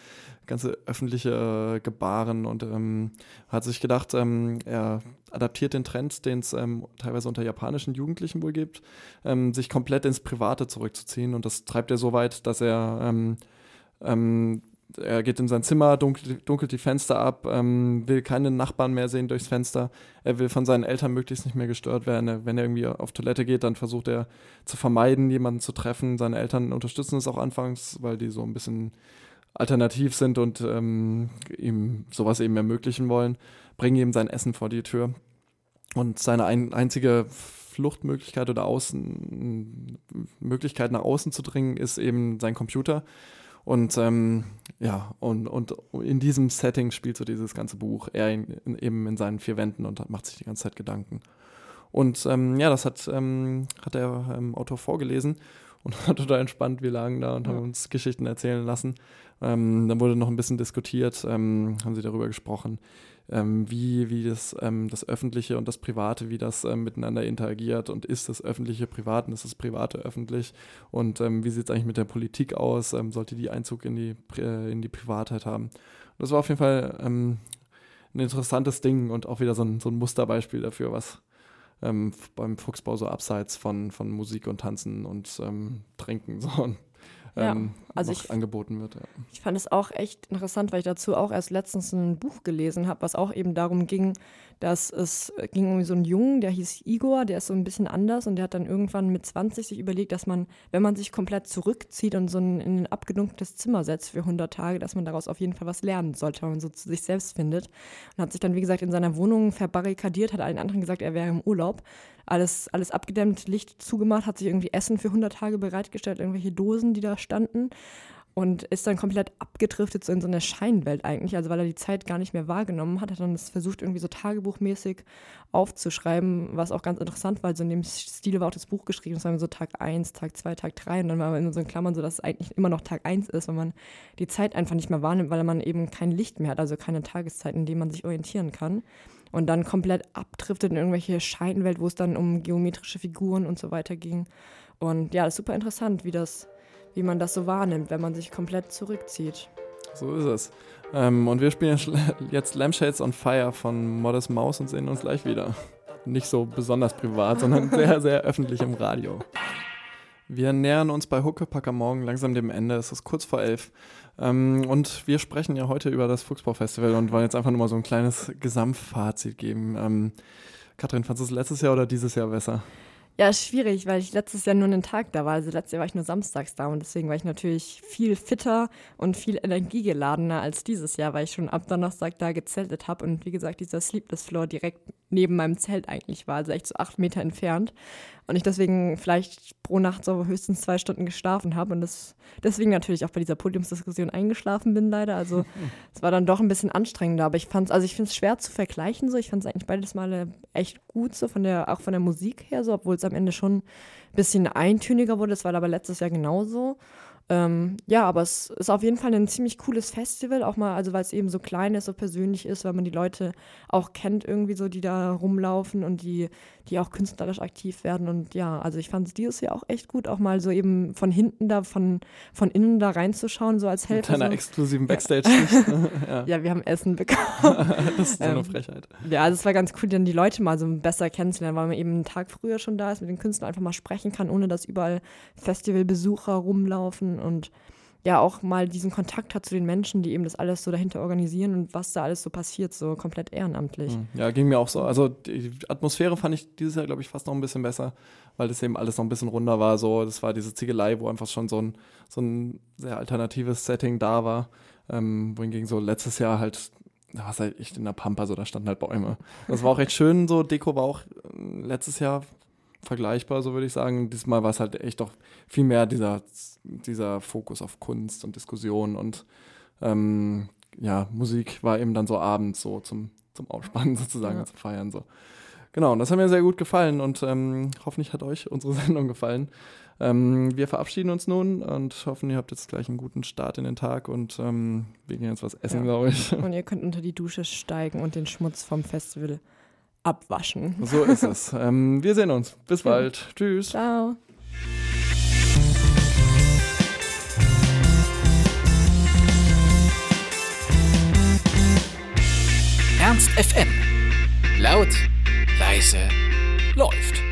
ganze öffentliche äh, Gebaren und ähm, hat sich gedacht, ähm, er adaptiert den Trend, den es ähm, teilweise unter japanischen Jugendlichen wohl gibt, ähm, sich komplett ins Private zurückzuziehen und das treibt er so weit, dass er ähm, er geht in sein Zimmer, dunkelt, dunkelt die Fenster ab, ähm, will keine Nachbarn mehr sehen durchs Fenster. Er will von seinen Eltern möglichst nicht mehr gestört werden. Wenn er irgendwie auf Toilette geht, dann versucht er zu vermeiden, jemanden zu treffen. Seine Eltern unterstützen es auch anfangs, weil die so ein bisschen alternativ sind und ähm, ihm sowas eben ermöglichen wollen. Bringen ihm sein Essen vor die Tür. Und seine ein, einzige Fluchtmöglichkeit oder Außen, Möglichkeit nach außen zu dringen, ist eben sein Computer. Und ähm, ja, und, und in diesem Setting spielt so dieses ganze Buch. Er in, in, eben in seinen vier Wänden und macht sich die ganze Zeit Gedanken. Und ähm, ja, das hat, ähm, hat der ähm, Autor vorgelesen und [LAUGHS] war total entspannt. Wir lagen da und ja. haben uns Geschichten erzählen lassen. Ähm, dann wurde noch ein bisschen diskutiert, ähm, haben sie darüber gesprochen, ähm, wie, wie das, ähm, das Öffentliche und das Private, wie das ähm, miteinander interagiert und ist das Öffentliche privat und ist das Private öffentlich und ähm, wie sieht es eigentlich mit der Politik aus, ähm, sollte die Einzug in die, äh, in die Privatheit haben. Und das war auf jeden Fall ähm, ein interessantes Ding und auch wieder so ein, so ein Musterbeispiel dafür, was beim Fuchsbau so abseits von, von Musik und Tanzen und Trinken [LAUGHS] so und ja, ähm, also ich, angeboten wird. Ja. Ich fand es auch echt interessant, weil ich dazu auch erst letztens ein Buch gelesen habe, was auch eben darum ging, dass es ging um so einen Jungen, der hieß Igor, der ist so ein bisschen anders und der hat dann irgendwann mit 20 sich überlegt, dass man, wenn man sich komplett zurückzieht und so ein, in ein abgedunkeltes Zimmer setzt für 100 Tage, dass man daraus auf jeden Fall was lernen sollte, wenn man so zu sich selbst findet. Und hat sich dann, wie gesagt, in seiner Wohnung verbarrikadiert, hat allen anderen gesagt, er wäre im Urlaub alles, alles abgedämmt, Licht zugemacht, hat sich irgendwie Essen für 100 Tage bereitgestellt, irgendwelche Dosen, die da standen und ist dann komplett abgedriftet so in so eine Scheinwelt eigentlich, also weil er die Zeit gar nicht mehr wahrgenommen hat, hat dann das versucht irgendwie so tagebuchmäßig aufzuschreiben, was auch ganz interessant war, also in dem Stil war auch das Buch geschrieben, das war so Tag 1, Tag 2, Tag 3 und dann war man in so Klammern so, dass es eigentlich immer noch Tag 1 ist, weil man die Zeit einfach nicht mehr wahrnimmt, weil man eben kein Licht mehr hat, also keine Tageszeit, in der man sich orientieren kann und dann komplett abdriftet in irgendwelche Scheinwelt, wo es dann um geometrische Figuren und so weiter ging und ja, das ist super interessant, wie das wie man das so wahrnimmt, wenn man sich komplett zurückzieht. So ist es. Ähm, und wir spielen jetzt Lampshades on Fire von Modest Mouse und sehen uns gleich wieder. Nicht so besonders privat, sondern [LAUGHS] sehr, sehr öffentlich im Radio. Wir nähern uns bei Huckepacker morgen langsam dem Ende. Es ist kurz vor elf. Ähm, und wir sprechen ja heute über das Fuchsbau-Festival und wollen jetzt einfach nur mal so ein kleines Gesamtfazit geben. Ähm, Katrin, fandest du es letztes Jahr oder dieses Jahr besser? Ja, schwierig, weil ich letztes Jahr nur einen Tag da war. Also letztes Jahr war ich nur samstags da und deswegen war ich natürlich viel fitter und viel energiegeladener als dieses Jahr, weil ich schon ab Donnerstag da gezeltet habe und wie gesagt, dieser Sleepless Floor direkt neben meinem Zelt eigentlich war, also echt so acht Meter entfernt. Und ich deswegen vielleicht pro Nacht so höchstens zwei Stunden geschlafen habe und das, deswegen natürlich auch bei dieser Podiumsdiskussion eingeschlafen bin leider. Also [LAUGHS] es war dann doch ein bisschen anstrengender, aber ich fand also ich finde es schwer zu vergleichen so. Ich fand es eigentlich beides Male echt gut so von der, auch von der Musik her so, obwohl es am Ende schon ein bisschen eintöniger wurde. Das war aber letztes Jahr genauso. Ähm, ja, aber es ist auf jeden Fall ein ziemlich cooles Festival, auch mal, also weil es eben so klein ist, so persönlich ist, weil man die Leute auch kennt irgendwie so, die da rumlaufen und die, die auch künstlerisch aktiv werden. Und ja, also ich fand es dieses Jahr auch echt gut, auch mal so eben von hinten da, von, von innen da reinzuschauen, so als Helfer. Mit einer so. exklusiven Backstage. [LAUGHS] ja. Ja, wir haben Essen bekommen. [LAUGHS] das ist so eine Ähm, Frechheit. Ja, also es war ganz cool, dann die Leute mal so besser kennenzulernen, weil man eben einen Tag früher schon da ist, mit den Künstlern einfach mal sprechen kann, ohne dass überall Festivalbesucher rumlaufen und ja auch mal diesen Kontakt hat zu den Menschen, die eben das alles so dahinter organisieren und was da alles so passiert, so komplett ehrenamtlich. Hm, Ja, ging mir auch so. Also die Atmosphäre fand ich dieses Jahr, glaube ich, fast noch ein bisschen besser, weil das eben alles noch ein bisschen runder war. So, das war diese Ziegelei, wo einfach schon so ein, so ein sehr alternatives Setting da war. Ähm, wohingegen so letztes Jahr halt, da war es halt echt in der Pampa, so da standen halt Bäume. Das war auch echt schön, so Deko war auch äh, letztes Jahr vergleichbar, so würde ich sagen. Diesmal war es halt echt doch viel mehr dieser, dieser Fokus auf Kunst und Diskussion und ähm, ja, Musik war eben dann so abends so zum, zum Ausspannen [LAUGHS] sozusagen, Ja. zum Feiern so. Genau, und das hat mir sehr gut gefallen und ähm, hoffentlich hat euch unsere [LAUGHS] Sendung gefallen. Ähm, wir verabschieden uns nun und hoffen, ihr habt jetzt gleich einen guten Start in den Tag und ähm, wir gehen jetzt was essen, Ja. glaube ich. Und ihr könnt unter die Dusche steigen und den Schmutz vom Festival abwaschen. So ist es. Ähm, wir sehen uns. Bis bald. Tschüss. Ciao. Ernst FM. Laut, leise, läuft.